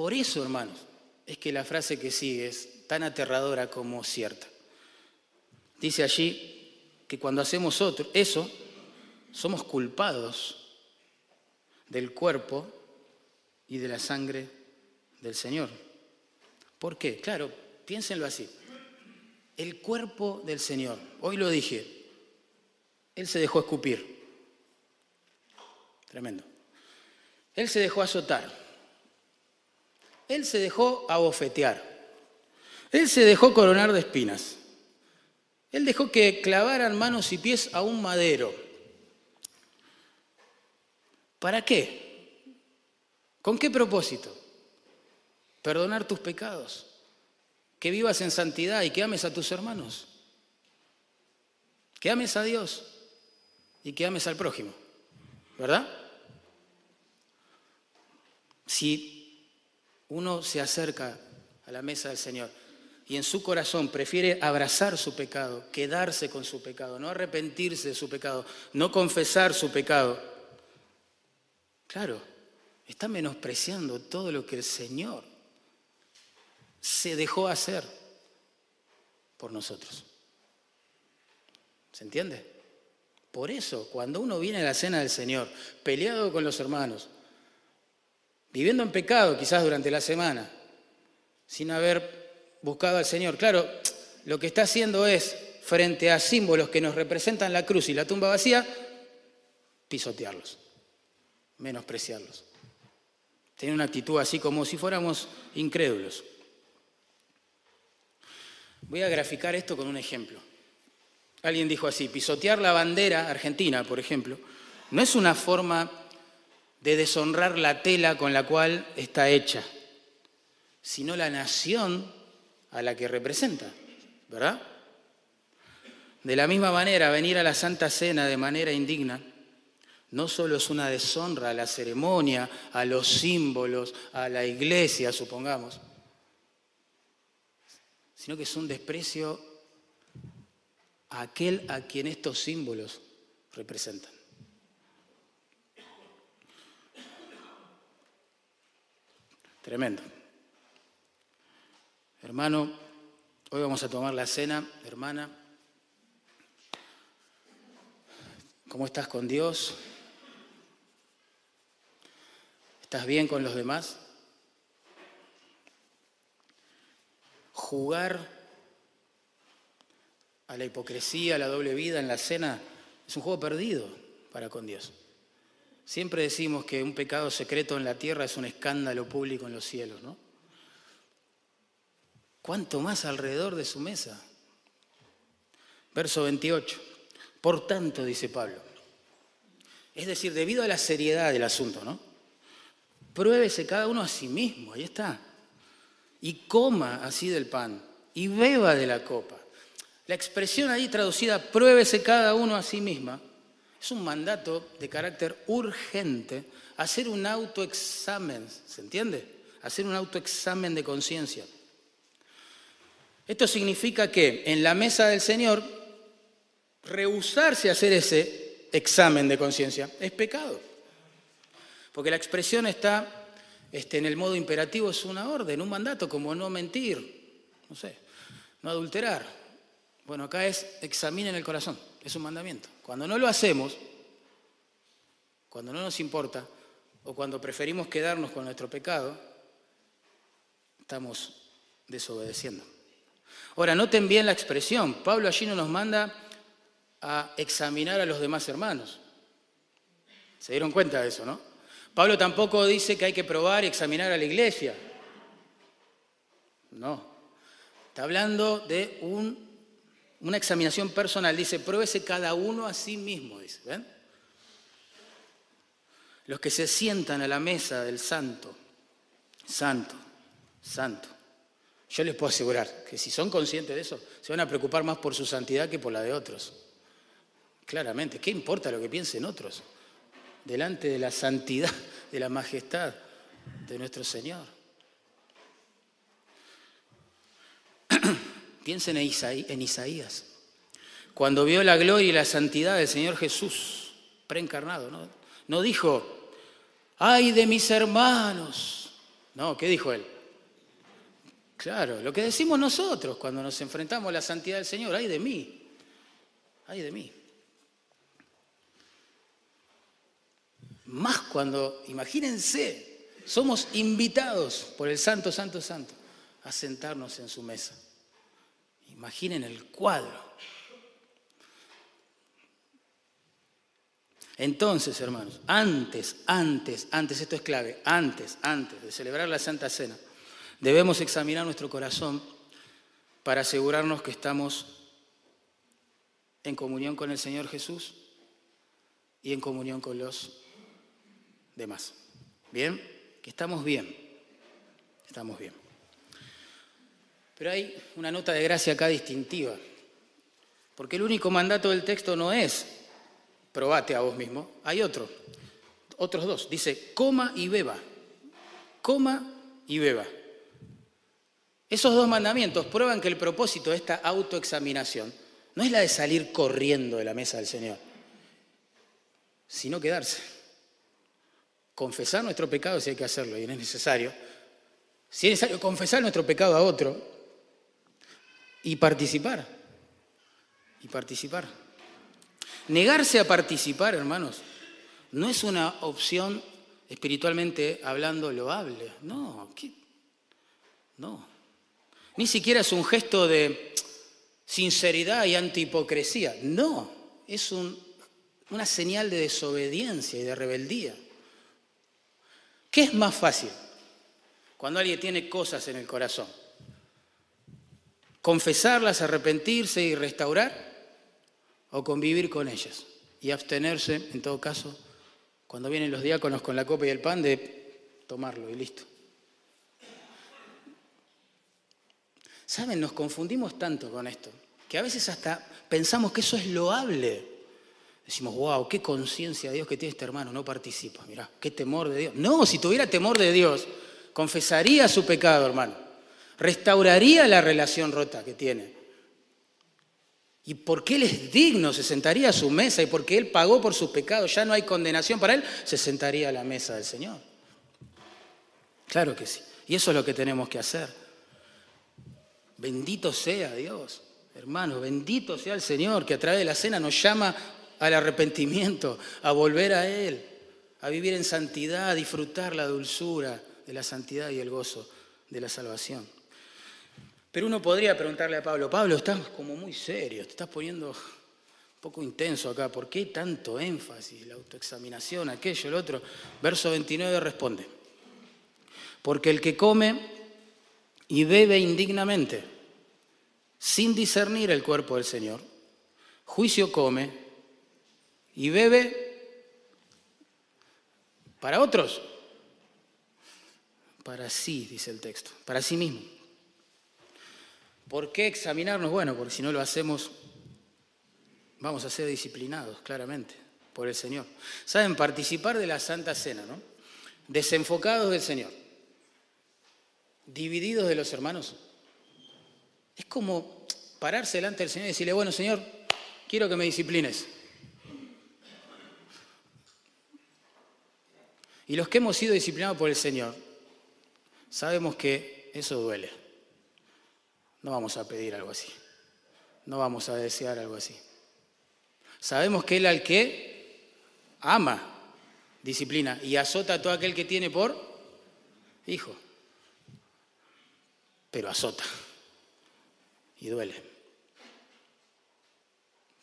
Por eso, hermanos, es que la frase que sigue es tan aterradora como cierta. Dice allí que cuando hacemos otro, eso, somos culpados del cuerpo y de la sangre del Señor. ¿Por qué? Claro, piénsenlo así. El cuerpo del Señor, hoy lo dije, Él se dejó escupir. Tremendo. Él se dejó azotar. Él se dejó abofetear. Él se dejó coronar de espinas. Él dejó que clavaran manos y pies a un madero. ¿Para qué? ¿Con qué propósito? Perdonar tus pecados, que vivas en santidad y que ames a tus hermanos, que ames a Dios y que ames al prójimo, ¿verdad? Si uno se acerca a la mesa del Señor y en su corazón prefiere abrazar su pecado, quedarse con su pecado, no arrepentirse de su pecado, no confesar su pecado, claro, está menospreciando todo lo que el Señor se dejó hacer por nosotros. ¿Se entiende? Por eso, cuando uno viene a la cena del Señor, peleado con los hermanos, viviendo en pecado quizás durante la semana, sin haber buscado al Señor, claro, lo que está haciendo es, frente a símbolos que nos representan la cruz y la tumba vacía, pisotearlos, menospreciarlos. Tiene una actitud así como si fuéramos incrédulos. Voy a graficar esto con un ejemplo. Alguien dijo así, pisotear la bandera argentina, por ejemplo, no es una forma de deshonrar la tela con la cual está hecha, sino la nación a la que representa, ¿verdad? De la misma manera, venir a la Santa Cena de manera indigna no solo es una deshonra a la ceremonia, a los símbolos, a la iglesia, supongamos, sino que es un desprecio a aquel a quien estos símbolos representan. Tremendo. Hermano, hoy vamos a tomar la cena, hermana. ¿Cómo estás con Dios? ¿Estás bien con los demás? Jugar a la hipocresía, a la doble vida en la cena es un juego perdido para con Dios. Siempre decimos que un pecado secreto en la tierra es un escándalo público en los cielos, ¿no? ¿Cuánto más alrededor de su mesa? Verso 28. Por tanto, dice Pablo, es decir, debido a la seriedad del asunto, ¿no? Pruébese cada uno a sí mismo, ahí está. Y coma así del pan y beba de la copa. La expresión ahí traducida, pruébese cada uno a sí misma, es un mandato de carácter urgente, hacer un autoexamen, ¿se entiende? Hacer un autoexamen de conciencia. Esto significa que en la mesa del Señor, rehusarse a hacer ese examen de conciencia es pecado. Porque la expresión está este, en el modo imperativo, es una orden, un mandato, como no mentir, no sé, no adulterar. Bueno, acá es examinen el corazón, es un mandamiento. Cuando no lo hacemos, cuando no nos importa, o cuando preferimos quedarnos con nuestro pecado, estamos desobedeciendo. Ahora, noten bien la expresión. Pablo allí no nos manda a examinar a los demás hermanos. ¿Se dieron cuenta de eso, no? Pablo tampoco dice que hay que probar y examinar a la iglesia. No. Está hablando de una examinación personal. Dice, pruébese cada uno a sí mismo, dice. ¿Ven? Los que se sientan a la mesa del santo, santo, santo. Yo les puedo asegurar que si son conscientes de eso, se van a preocupar más por su santidad que por la de otros. Claramente, ¿qué importa lo que piensen otros? Delante de la santidad, de la majestad de nuestro Señor. Piensen en Isaías, cuando vio la gloria y la santidad del Señor Jesús preencarnado, ¿no? Dijo, ay de mis hermanos. No, ¿qué dijo él? Claro, lo que decimos nosotros cuando nos enfrentamos a la santidad del Señor, ay de mí, ay de mí. Más cuando, imagínense, somos invitados por el Santo, Santo, Santo a sentarnos en su mesa. Imaginen el cuadro. Entonces, hermanos, antes, antes, antes, esto es clave, antes, antes de celebrar la Santa Cena, debemos examinar nuestro corazón para asegurarnos que estamos en comunión con el Señor Jesús y en comunión con los demás. ¿Bien? Que estamos bien. Estamos bien. Pero hay una nota de gracia acá distintiva, porque el único mandato del texto no es probate a vos mismo, hay otro, otros dos, dice coma y beba, coma y beba. Esos dos mandamientos prueban que el propósito de esta autoexaminación no es la de salir corriendo de la mesa del Señor, sino quedarse. Confesar nuestro pecado si hay que hacerlo y no es necesario. Si es necesario confesar nuestro pecado a otro, y participar. Y participar. Negarse a participar, hermanos, no es una opción espiritualmente hablando loable. No, no. Ni siquiera es un gesto de sinceridad y antihipocresía. No, es una señal de desobediencia y de rebeldía. ¿Qué es más fácil? Cuando alguien tiene cosas en el corazón confesarlas, arrepentirse y restaurar, o convivir con ellas y abstenerse, en todo caso, cuando vienen los diáconos con la copa y el pan, de tomarlo y listo. Saben, nos confundimos tanto con esto, que a veces hasta pensamos que eso es loable. Decimos, wow, qué conciencia de Dios que tiene este hermano, no participa, mirá, qué temor de Dios. No, si tuviera temor de Dios, confesaría su pecado, hermano restauraría la relación rota que tiene. Y porque Él es digno, se sentaría a su mesa y porque Él pagó por sus pecados, ya no hay condenación para Él, se sentaría a la mesa del Señor. Claro que sí. Y eso es lo que tenemos que hacer. Bendito sea Dios, hermano, bendito sea el Señor que a través de la cena nos llama al arrepentimiento, a volver a Él, a vivir en santidad, a disfrutar la dulzura de la santidad y el gozo de la salvación. Pero uno podría preguntarle a Pablo, Pablo, estás como muy serio, te estás poniendo un poco intenso acá, ¿por qué tanto énfasis, la autoexaminación, aquello, el otro? Verso 29 responde, porque el que come y bebe indignamente, sin discernir el cuerpo del Señor, juicio come y bebe para otros, para sí, dice el texto, para sí mismo. ¿Por qué examinarnos? Bueno, porque si no lo hacemos, vamos a ser disciplinados, claramente, por el Señor. ¿Saben? Participar de la Santa Cena, ¿no? Desenfocados del Señor, divididos de los hermanos. Es como pararse delante del Señor y decirle, bueno, Señor, quiero que me disciplines. Y los que hemos sido disciplinados por el Señor, sabemos que eso duele. No vamos a pedir algo así. No vamos a desear algo así. Sabemos que Él al que ama, disciplina y azota a todo aquel que tiene por hijo. Pero azota. Y duele.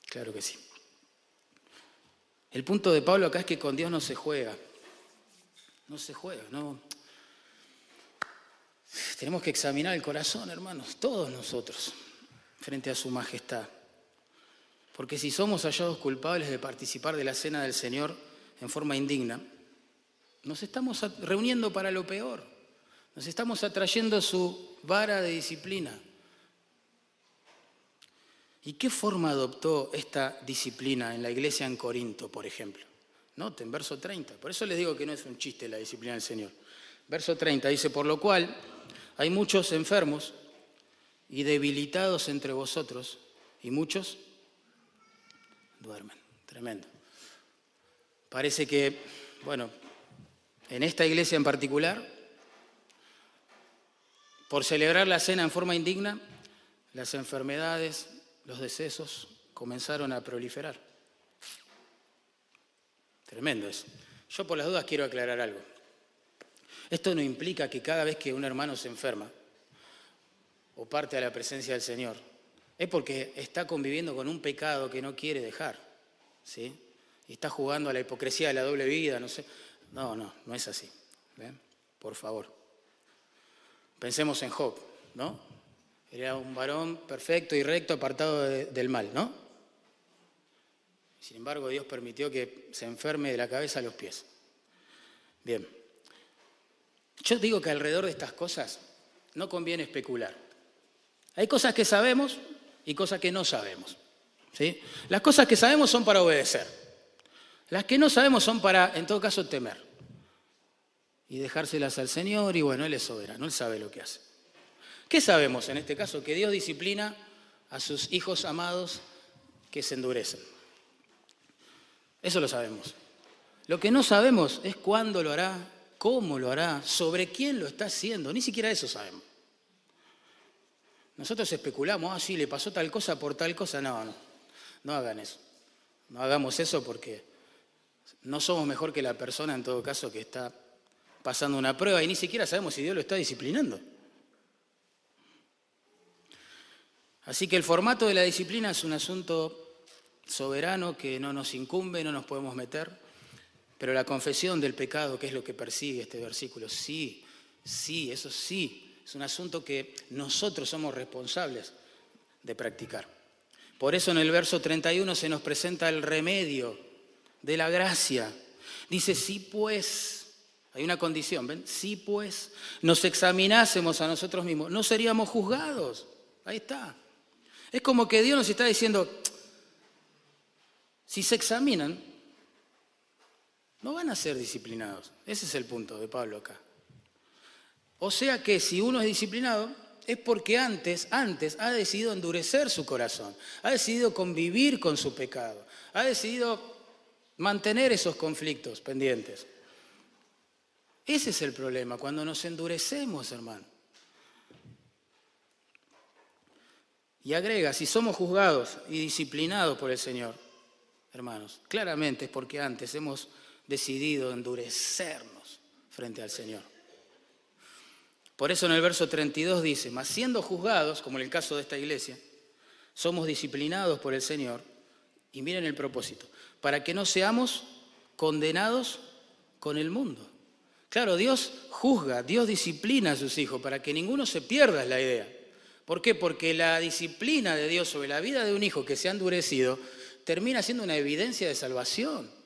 Claro que sí. El punto de Pablo acá es que con Dios no se juega. No se juega, no. Tenemos que examinar el corazón, hermanos, todos nosotros, frente a su majestad. Porque si somos hallados culpables de participar de la cena del Señor en forma indigna, nos estamos reuniendo para lo peor. Nos estamos atrayendo su vara de disciplina. ¿Y qué forma adoptó esta disciplina en la iglesia en Corinto, por ejemplo? Noten, verso 30. Por eso les digo que no es un chiste la disciplina del Señor. Verso 30 dice, por lo cual hay muchos enfermos y debilitados entre vosotros y muchos duermen. Tremendo. Parece que, bueno, en esta iglesia en particular, por celebrar la cena en forma indigna, las enfermedades, los decesos comenzaron a proliferar. Tremendo eso. Yo por las dudas quiero aclarar algo. Esto no implica que cada vez que un hermano se enferma o parte a la presencia del Señor, es porque está conviviendo con un pecado que no quiere dejar. ¿sí? Y está jugando a la hipocresía de la doble vida, no sé. No, no, no es así. Por favor. Pensemos en Job, ¿no? Era un varón perfecto y recto, apartado del mal, ¿no? Sin embargo, Dios permitió que se enferme de la cabeza a los pies. Bien. Yo digo que alrededor de estas cosas no conviene especular. Hay cosas que sabemos y cosas que no sabemos. ¿sí? Las cosas que sabemos son para obedecer. Las que no sabemos son para, en todo caso, temer. Y dejárselas al Señor y bueno, Él es soberano, Él sabe lo que hace. ¿Qué sabemos en este caso? Que Dios disciplina a sus hijos amados que se endurecen. Eso lo sabemos. Lo que no sabemos es cuándo lo hará, cómo lo hará, sobre quién lo está haciendo. Ni siquiera eso sabemos. Nosotros especulamos, ah, sí, le pasó tal cosa por tal cosa. No, no, no hagan eso. No hagamos eso porque no somos mejor que la persona en todo caso que está pasando una prueba y ni siquiera sabemos si Dios lo está disciplinando. Así que el formato de la disciplina es un asunto soberano que no nos incumbe, no nos podemos meter, pero la confesión del pecado, que es lo que persigue este versículo, sí, sí, eso sí, es un asunto que nosotros somos responsables de practicar. Por eso en el verso 31 se nos presenta el remedio de la gracia. Dice, sí pues, hay una condición, ¿ven? Sí pues, nos examinásemos a nosotros mismos, no seríamos juzgados. Ahí está. Es como que Dios nos está diciendo, si se examinan, no van a ser disciplinados. Ese es el punto de Pablo acá. O sea que si uno es disciplinado, es porque antes, antes ha decidido endurecer su corazón, ha decidido convivir con su pecado, ha decidido mantener esos conflictos pendientes. Ese es el problema, cuando nos endurecemos, hermano. Y agrega, si somos juzgados y disciplinados por el Señor, hermanos, claramente es porque antes hemos decidido endurecernos frente al Señor. Por eso en el verso 32 dice, mas siendo juzgados, como en el caso de esta iglesia, somos disciplinados por el Señor, y miren el propósito, para que no seamos condenados con el mundo. Claro, Dios juzga, Dios disciplina a sus hijos para que ninguno se pierda, la idea. ¿Por qué? Porque la disciplina de Dios sobre la vida de un hijo que se ha endurecido termina siendo una evidencia de salvación.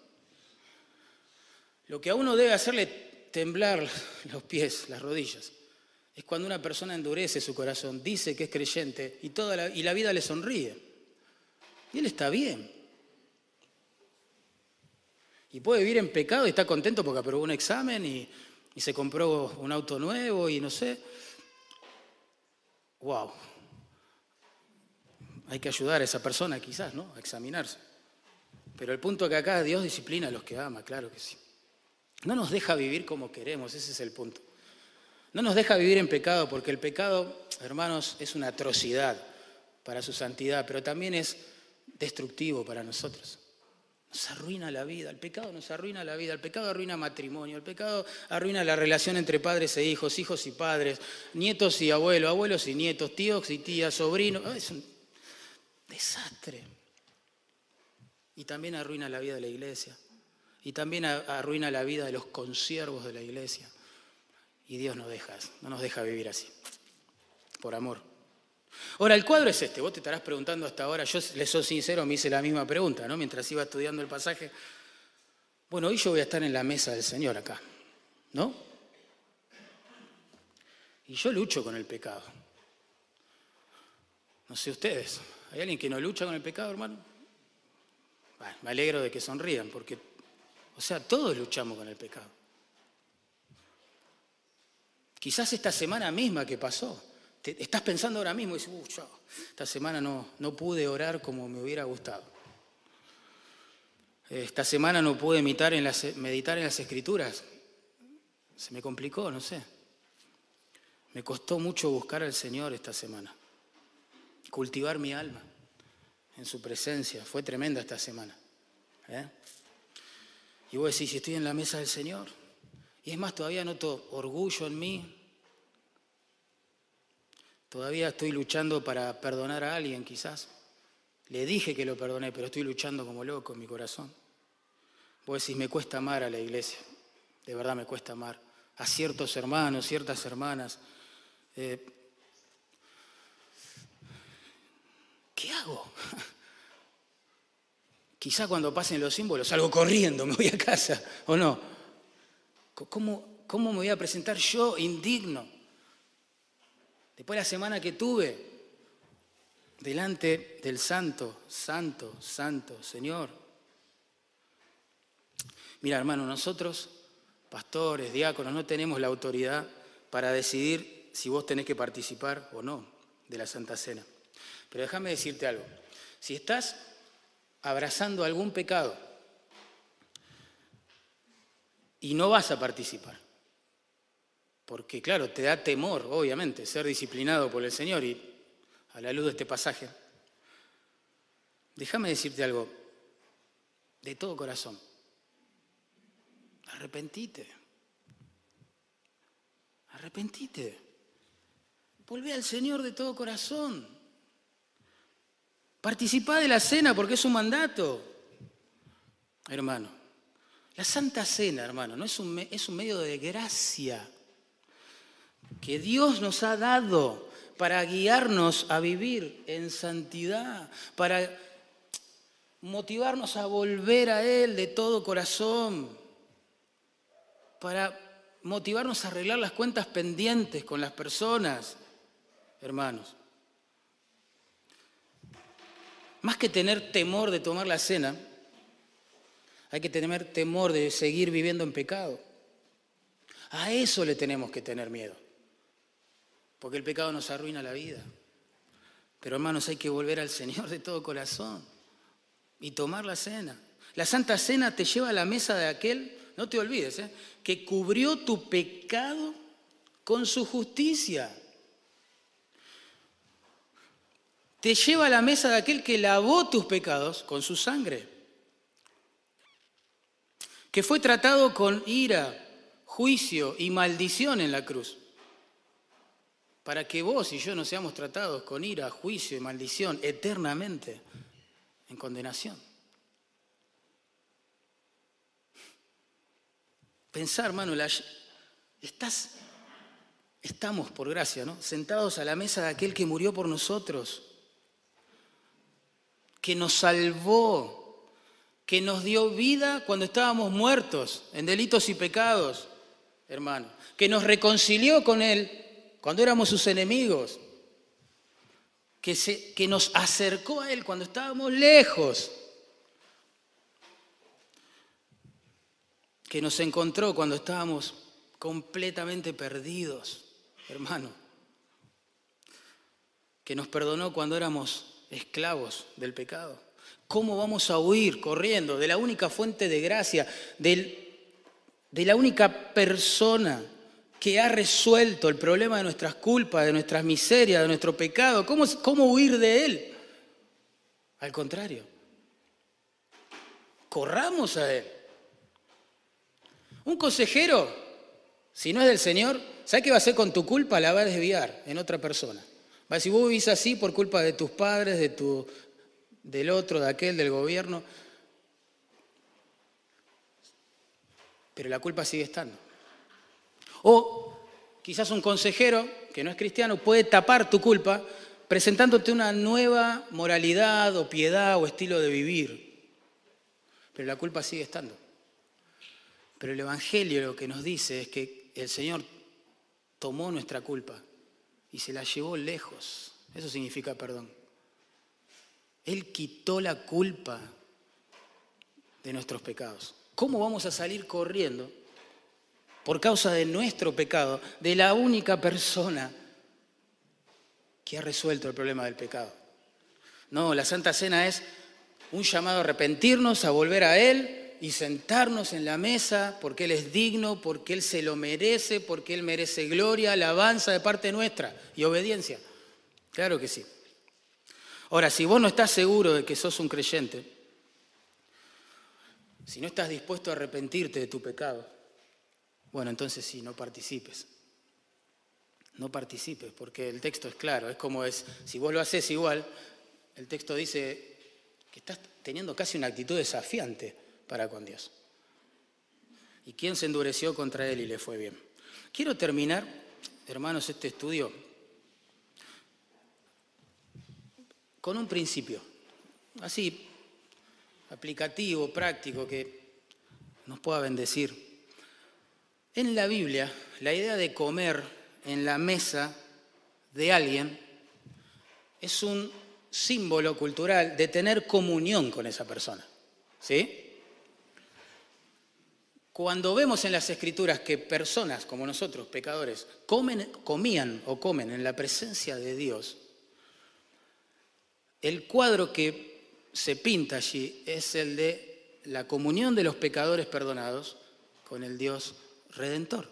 Lo que a uno debe hacerle temblar los pies, las rodillas, es cuando una persona endurece su corazón, dice que es creyente y, toda la, y la vida le sonríe. Y él está bien. Y puede vivir en pecado y está contento porque aprobó un examen y, y se compró un auto nuevo y no sé wow, hay que ayudar a esa persona quizás, ¿no? A examinarse. Pero el punto que acá Dios disciplina a los que ama, claro que sí. No nos deja vivir como queremos, ese es el punto. No nos deja vivir en pecado, porque el pecado, hermanos, es una atrocidad para su santidad, pero también es destructivo para nosotros. Nos arruina la vida, el pecado nos arruina la vida, el pecado arruina matrimonio, el pecado arruina la relación entre padres e hijos, hijos y padres, nietos y abuelos, abuelos y nietos, tíos y tías, sobrinos. Es un desastre. Y también arruina la vida de la iglesia. Y también arruina la vida de los consiervos de la iglesia. Y Dios no, no nos deja vivir así, por amor. Ahora, el cuadro es este. Vos te estarás preguntando hasta ahora, yo les soy sincero, me hice la misma pregunta, ¿no? Mientras iba estudiando el pasaje. Bueno, hoy yo voy a estar en la mesa del Señor acá, ¿no? Y yo lucho con el pecado. No sé ustedes, ¿hay alguien que no lucha con el pecado, hermano? Bueno, me alegro de que sonrían, porque, o sea, todos luchamos con el pecado. Quizás esta semana misma que pasó, estás pensando ahora mismo y dices, yo esta semana no, no pude orar como me hubiera gustado. Esta semana no pude meditar en, las, meditar en las escrituras. Se me complicó, no sé. Me costó mucho buscar al Señor esta semana. Cultivar mi alma en su presencia. Fue tremenda esta semana. ¿eh? Y vos decís, estoy en la mesa del Señor, y es más, todavía noto orgullo en mí. Todavía estoy luchando para perdonar a alguien, quizás. Le dije que lo perdoné, pero estoy luchando como loco en mi corazón. Vos decís, me cuesta amar a la iglesia. De verdad me cuesta amar a ciertos hermanos, ciertas hermanas. Eh, ¿Qué hago? Quizá cuando pasen los símbolos salgo corriendo, me voy a casa, ¿o no? ¿Cómo, ¿Cómo me voy a presentar yo indigno? Después de la semana que tuve, delante del santo, santo, santo, Señor. Mira, hermano, nosotros, pastores, diáconos, no tenemos la autoridad para decidir si vos tenés que participar o no de la Santa Cena. Pero déjame decirte algo. Si estás abrazando algún pecado, y no vas a participar. Porque claro, te da temor, obviamente, ser disciplinado por el Señor y a la luz de este pasaje. Déjame decirte algo, de todo corazón. Arrepentite. Arrepentite. Volvé al Señor de todo corazón. Participa de la cena porque es un mandato. Hermano, la Santa Cena, hermano, no es un, es un medio de gracia que Dios nos ha dado para guiarnos a vivir en santidad, para motivarnos a volver a Él de todo corazón, para motivarnos a arreglar las cuentas pendientes con las personas, hermanos. Más que tener temor de tomar la cena, hay que tener temor de seguir viviendo en pecado. A eso le tenemos que tener miedo. Porque el pecado nos arruina la vida. Pero hermanos, hay que volver al Señor de todo corazón y tomar la cena. La Santa Cena te lleva a la mesa de aquel, no te olvides, ¿eh? que cubrió tu pecado con su justicia. Te lleva a la mesa de aquel que lavó tus pecados con su sangre que fue tratado con ira, juicio y maldición en la cruz, para que vos y yo no seamos tratados con ira, juicio y maldición eternamente en condenación. Pensar, hermano, estás, estamos por gracia, ¿no? Sentados a la mesa de aquel que murió por nosotros, que nos salvó que nos dio vida cuando estábamos muertos en delitos y pecados, hermano, que nos reconcilió con Él cuando éramos sus enemigos, que, se, que nos acercó a Él cuando estábamos lejos, que nos encontró cuando estábamos completamente perdidos, hermano, que nos perdonó cuando éramos esclavos del pecado. ¿Cómo vamos a huir corriendo de la única fuente de gracia, de la única persona que ha resuelto el problema de nuestras culpas, de nuestras miserias, de nuestro pecado? ¿Cómo, cómo huir de Él? Al contrario, corramos a Él. Un consejero, si no es del Señor, ¿sabe qué va a hacer con tu culpa? La va a desviar en otra persona. Decir, vos vivís así por culpa de tus padres, de tu del otro, de aquel, del gobierno. Pero la culpa sigue estando. O Quizás un consejero que no es cristiano puede tapar tu culpa presentándote una nueva moralidad o piedad o estilo de vivir. Pero la culpa sigue estando. Pero el Evangelio lo que nos dice es que el Señor tomó nuestra culpa y se la llevó lejos. Eso significa perdón. Él quitó la culpa de nuestros pecados. ¿Cómo vamos a salir corriendo por causa de nuestro pecado de la única persona que ha resuelto el problema del pecado? No, la Santa Cena es un llamado a arrepentirnos, a volver a Él y sentarnos en la mesa porque Él es digno, porque Él se lo merece, porque Él merece gloria, alabanza de parte nuestra y obediencia. Claro que sí. Ahora, si vos no estás seguro de que sos un creyente, si no estás dispuesto a arrepentirte de tu pecado, bueno, entonces sí, no participes. No participes, porque el texto es claro, es como es, si vos lo haces igual, el texto dice que estás teniendo casi una actitud desafiante para con Dios. ¿Y quién se endureció contra él y le fue bien? Quiero terminar, hermanos, este estudio con un principio, así, aplicativo, práctico, que nos pueda bendecir. En la Biblia, la idea de comer en la mesa de alguien es un símbolo cultural de tener comunión con esa persona. ¿Sí? Cuando vemos en las escrituras que personas como nosotros, pecadores, comían o comen en la presencia de Dios, el cuadro que se pinta allí es el de la comunión de los pecadores perdonados con el Dios redentor.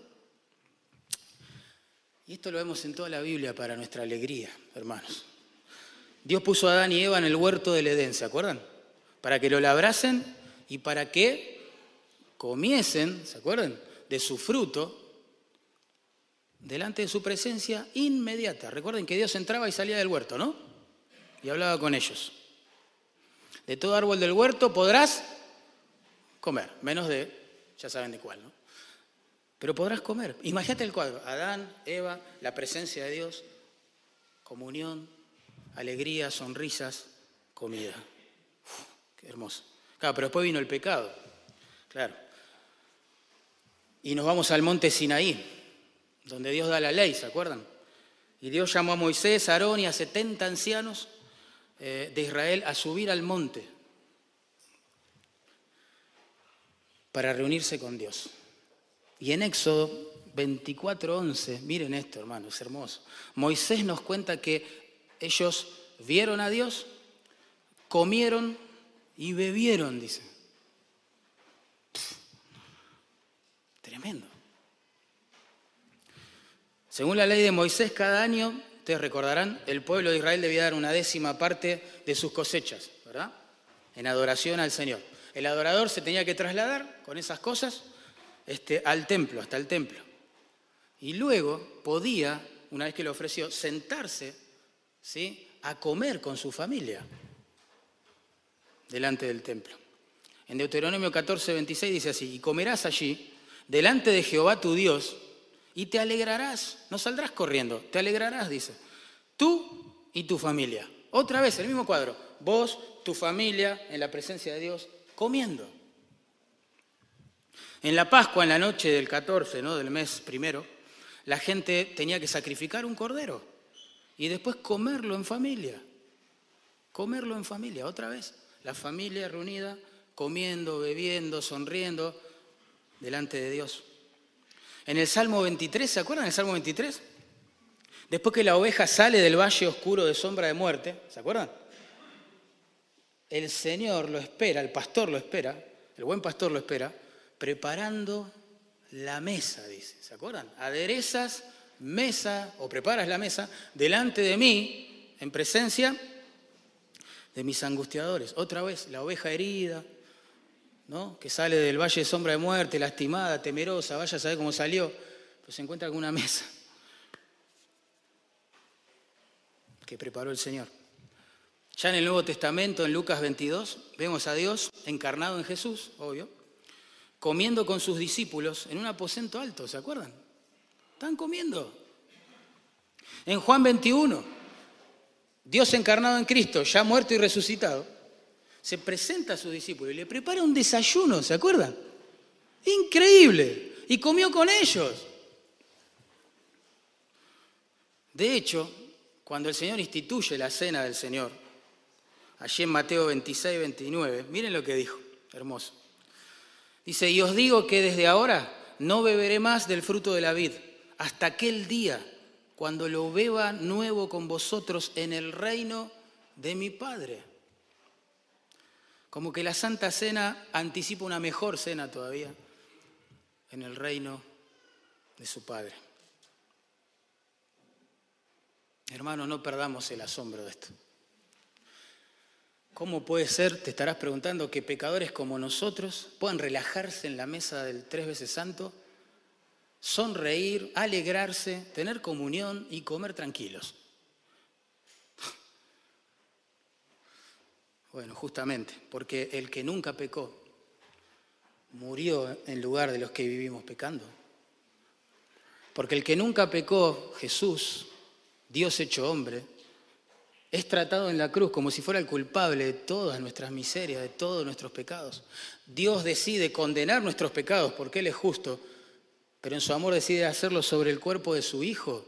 Y esto lo vemos en toda la Biblia para nuestra alegría, hermanos. Dios puso a Adán y Eva en el huerto del Edén, ¿se acuerdan? Para que lo labrasen y para que comiesen, ¿se acuerdan? De su fruto delante de su presencia inmediata. Recuerden que Dios entraba y salía del huerto, ¿no? y hablaba con ellos. De todo árbol del huerto podrás comer, menos de, ya saben de cuál, ¿no? Pero podrás comer. Imagínate el cuadro, Adán, Eva, la presencia de Dios, comunión, alegría, sonrisas, comida. qué hermoso. Claro, pero después vino el pecado, claro. Y nos vamos al monte Sinaí, donde Dios da la ley, ¿se acuerdan? Y Dios llamó a Moisés, a Aarón y a 70 ancianos eh, de Israel a subir al monte para reunirse con Dios. Y en Éxodo 24:11, miren esto, hermanos, es hermoso. Moisés nos cuenta que ellos vieron a Dios, comieron y bebieron, dice. Tremendo. Según la ley de Moisés, cada año Ustedes recordarán, el pueblo de Israel debía dar una décima parte de sus cosechas, ¿verdad? En adoración al Señor. El adorador se tenía que trasladar con esas cosas este, al templo, hasta el templo. Y luego podía, una vez que le ofreció, sentarse ¿sí? a comer con su familia delante del templo. En Deuteronomio 14, 26 dice así, y comerás allí, delante de Jehová tu Dios, y te alegrarás, no saldrás corriendo, te alegrarás, dice, tú y tu familia. Otra vez, el mismo cuadro, vos, tu familia, en la presencia de Dios, comiendo. En la Pascua, en la noche del 14 ¿no? del mes primero, la gente tenía que sacrificar un cordero y después comerlo en familia. Comerlo en familia, otra vez. La familia reunida, comiendo, bebiendo, sonriendo delante de Dios. En el Salmo 23, ¿se acuerdan del Salmo 23? Después que la oveja sale del valle oscuro de sombra de muerte, ¿se acuerdan? El Señor lo espera, el pastor lo espera, el buen pastor lo espera, preparando la mesa, dice. ¿Se acuerdan? Aderezas mesa o preparas la mesa delante de mí, en presencia de mis angustiadores. Otra vez, la oveja herida, que sale del valle de sombra de muerte, lastimada, temerosa, vaya a saber cómo salió, pues se encuentra con una mesa que preparó el Señor. Ya en el Nuevo Testamento, en Lucas 22, vemos a Dios encarnado en Jesús, obvio, comiendo con sus discípulos en un aposento alto, ¿se acuerdan? Están comiendo. En Juan 21, Dios encarnado en Cristo, ya muerto y resucitado, se presenta a sus discípulos y le prepara un desayuno, ¿se acuerdan? Increíble. Y comió con ellos. De hecho, cuando el Señor instituye la cena del Señor, allí en Mateo 26, 29, miren lo que dijo, hermoso. Dice, y os digo que desde ahora no beberé más del fruto de la vid, hasta aquel día cuando lo beba nuevo con vosotros en el reino de mi Padre. Como que la Santa Cena anticipa una mejor cena todavía en el reino de su Padre. Hermano, no perdamos el asombro de esto. ¿Cómo puede ser, te estarás preguntando, que pecadores como nosotros puedan relajarse en la mesa del tres veces santo, sonreír, alegrarse, tener comunión y comer tranquilos? Bueno, justamente, porque el que nunca pecó murió en lugar de los que vivimos pecando. Porque el que nunca pecó, Jesús, Dios hecho hombre, es tratado en la cruz como si fuera el culpable de todas nuestras miserias, de todos nuestros pecados. Dios decide condenar nuestros pecados porque Él es justo, pero en su amor decide hacerlo sobre el cuerpo de su Hijo.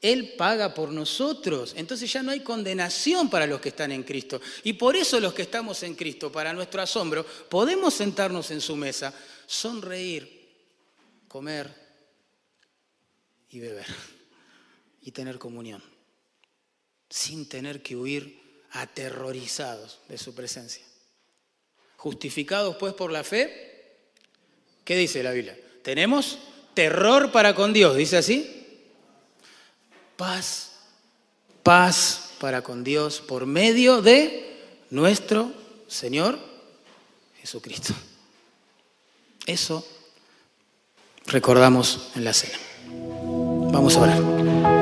Él paga por nosotros. Entonces ya no hay condenación para los que están en Cristo. Y por eso los que estamos en Cristo, para nuestro asombro, podemos sentarnos en su mesa, sonreír, comer y beber y tener comunión, sin tener que huir aterrorizados de su presencia. Justificados pues por la fe, ¿qué dice la Biblia? Tenemos terror para con Dios, dice así paz, paz para con Dios por medio de nuestro Señor Jesucristo. Eso recordamos en la cena. Vamos a orar.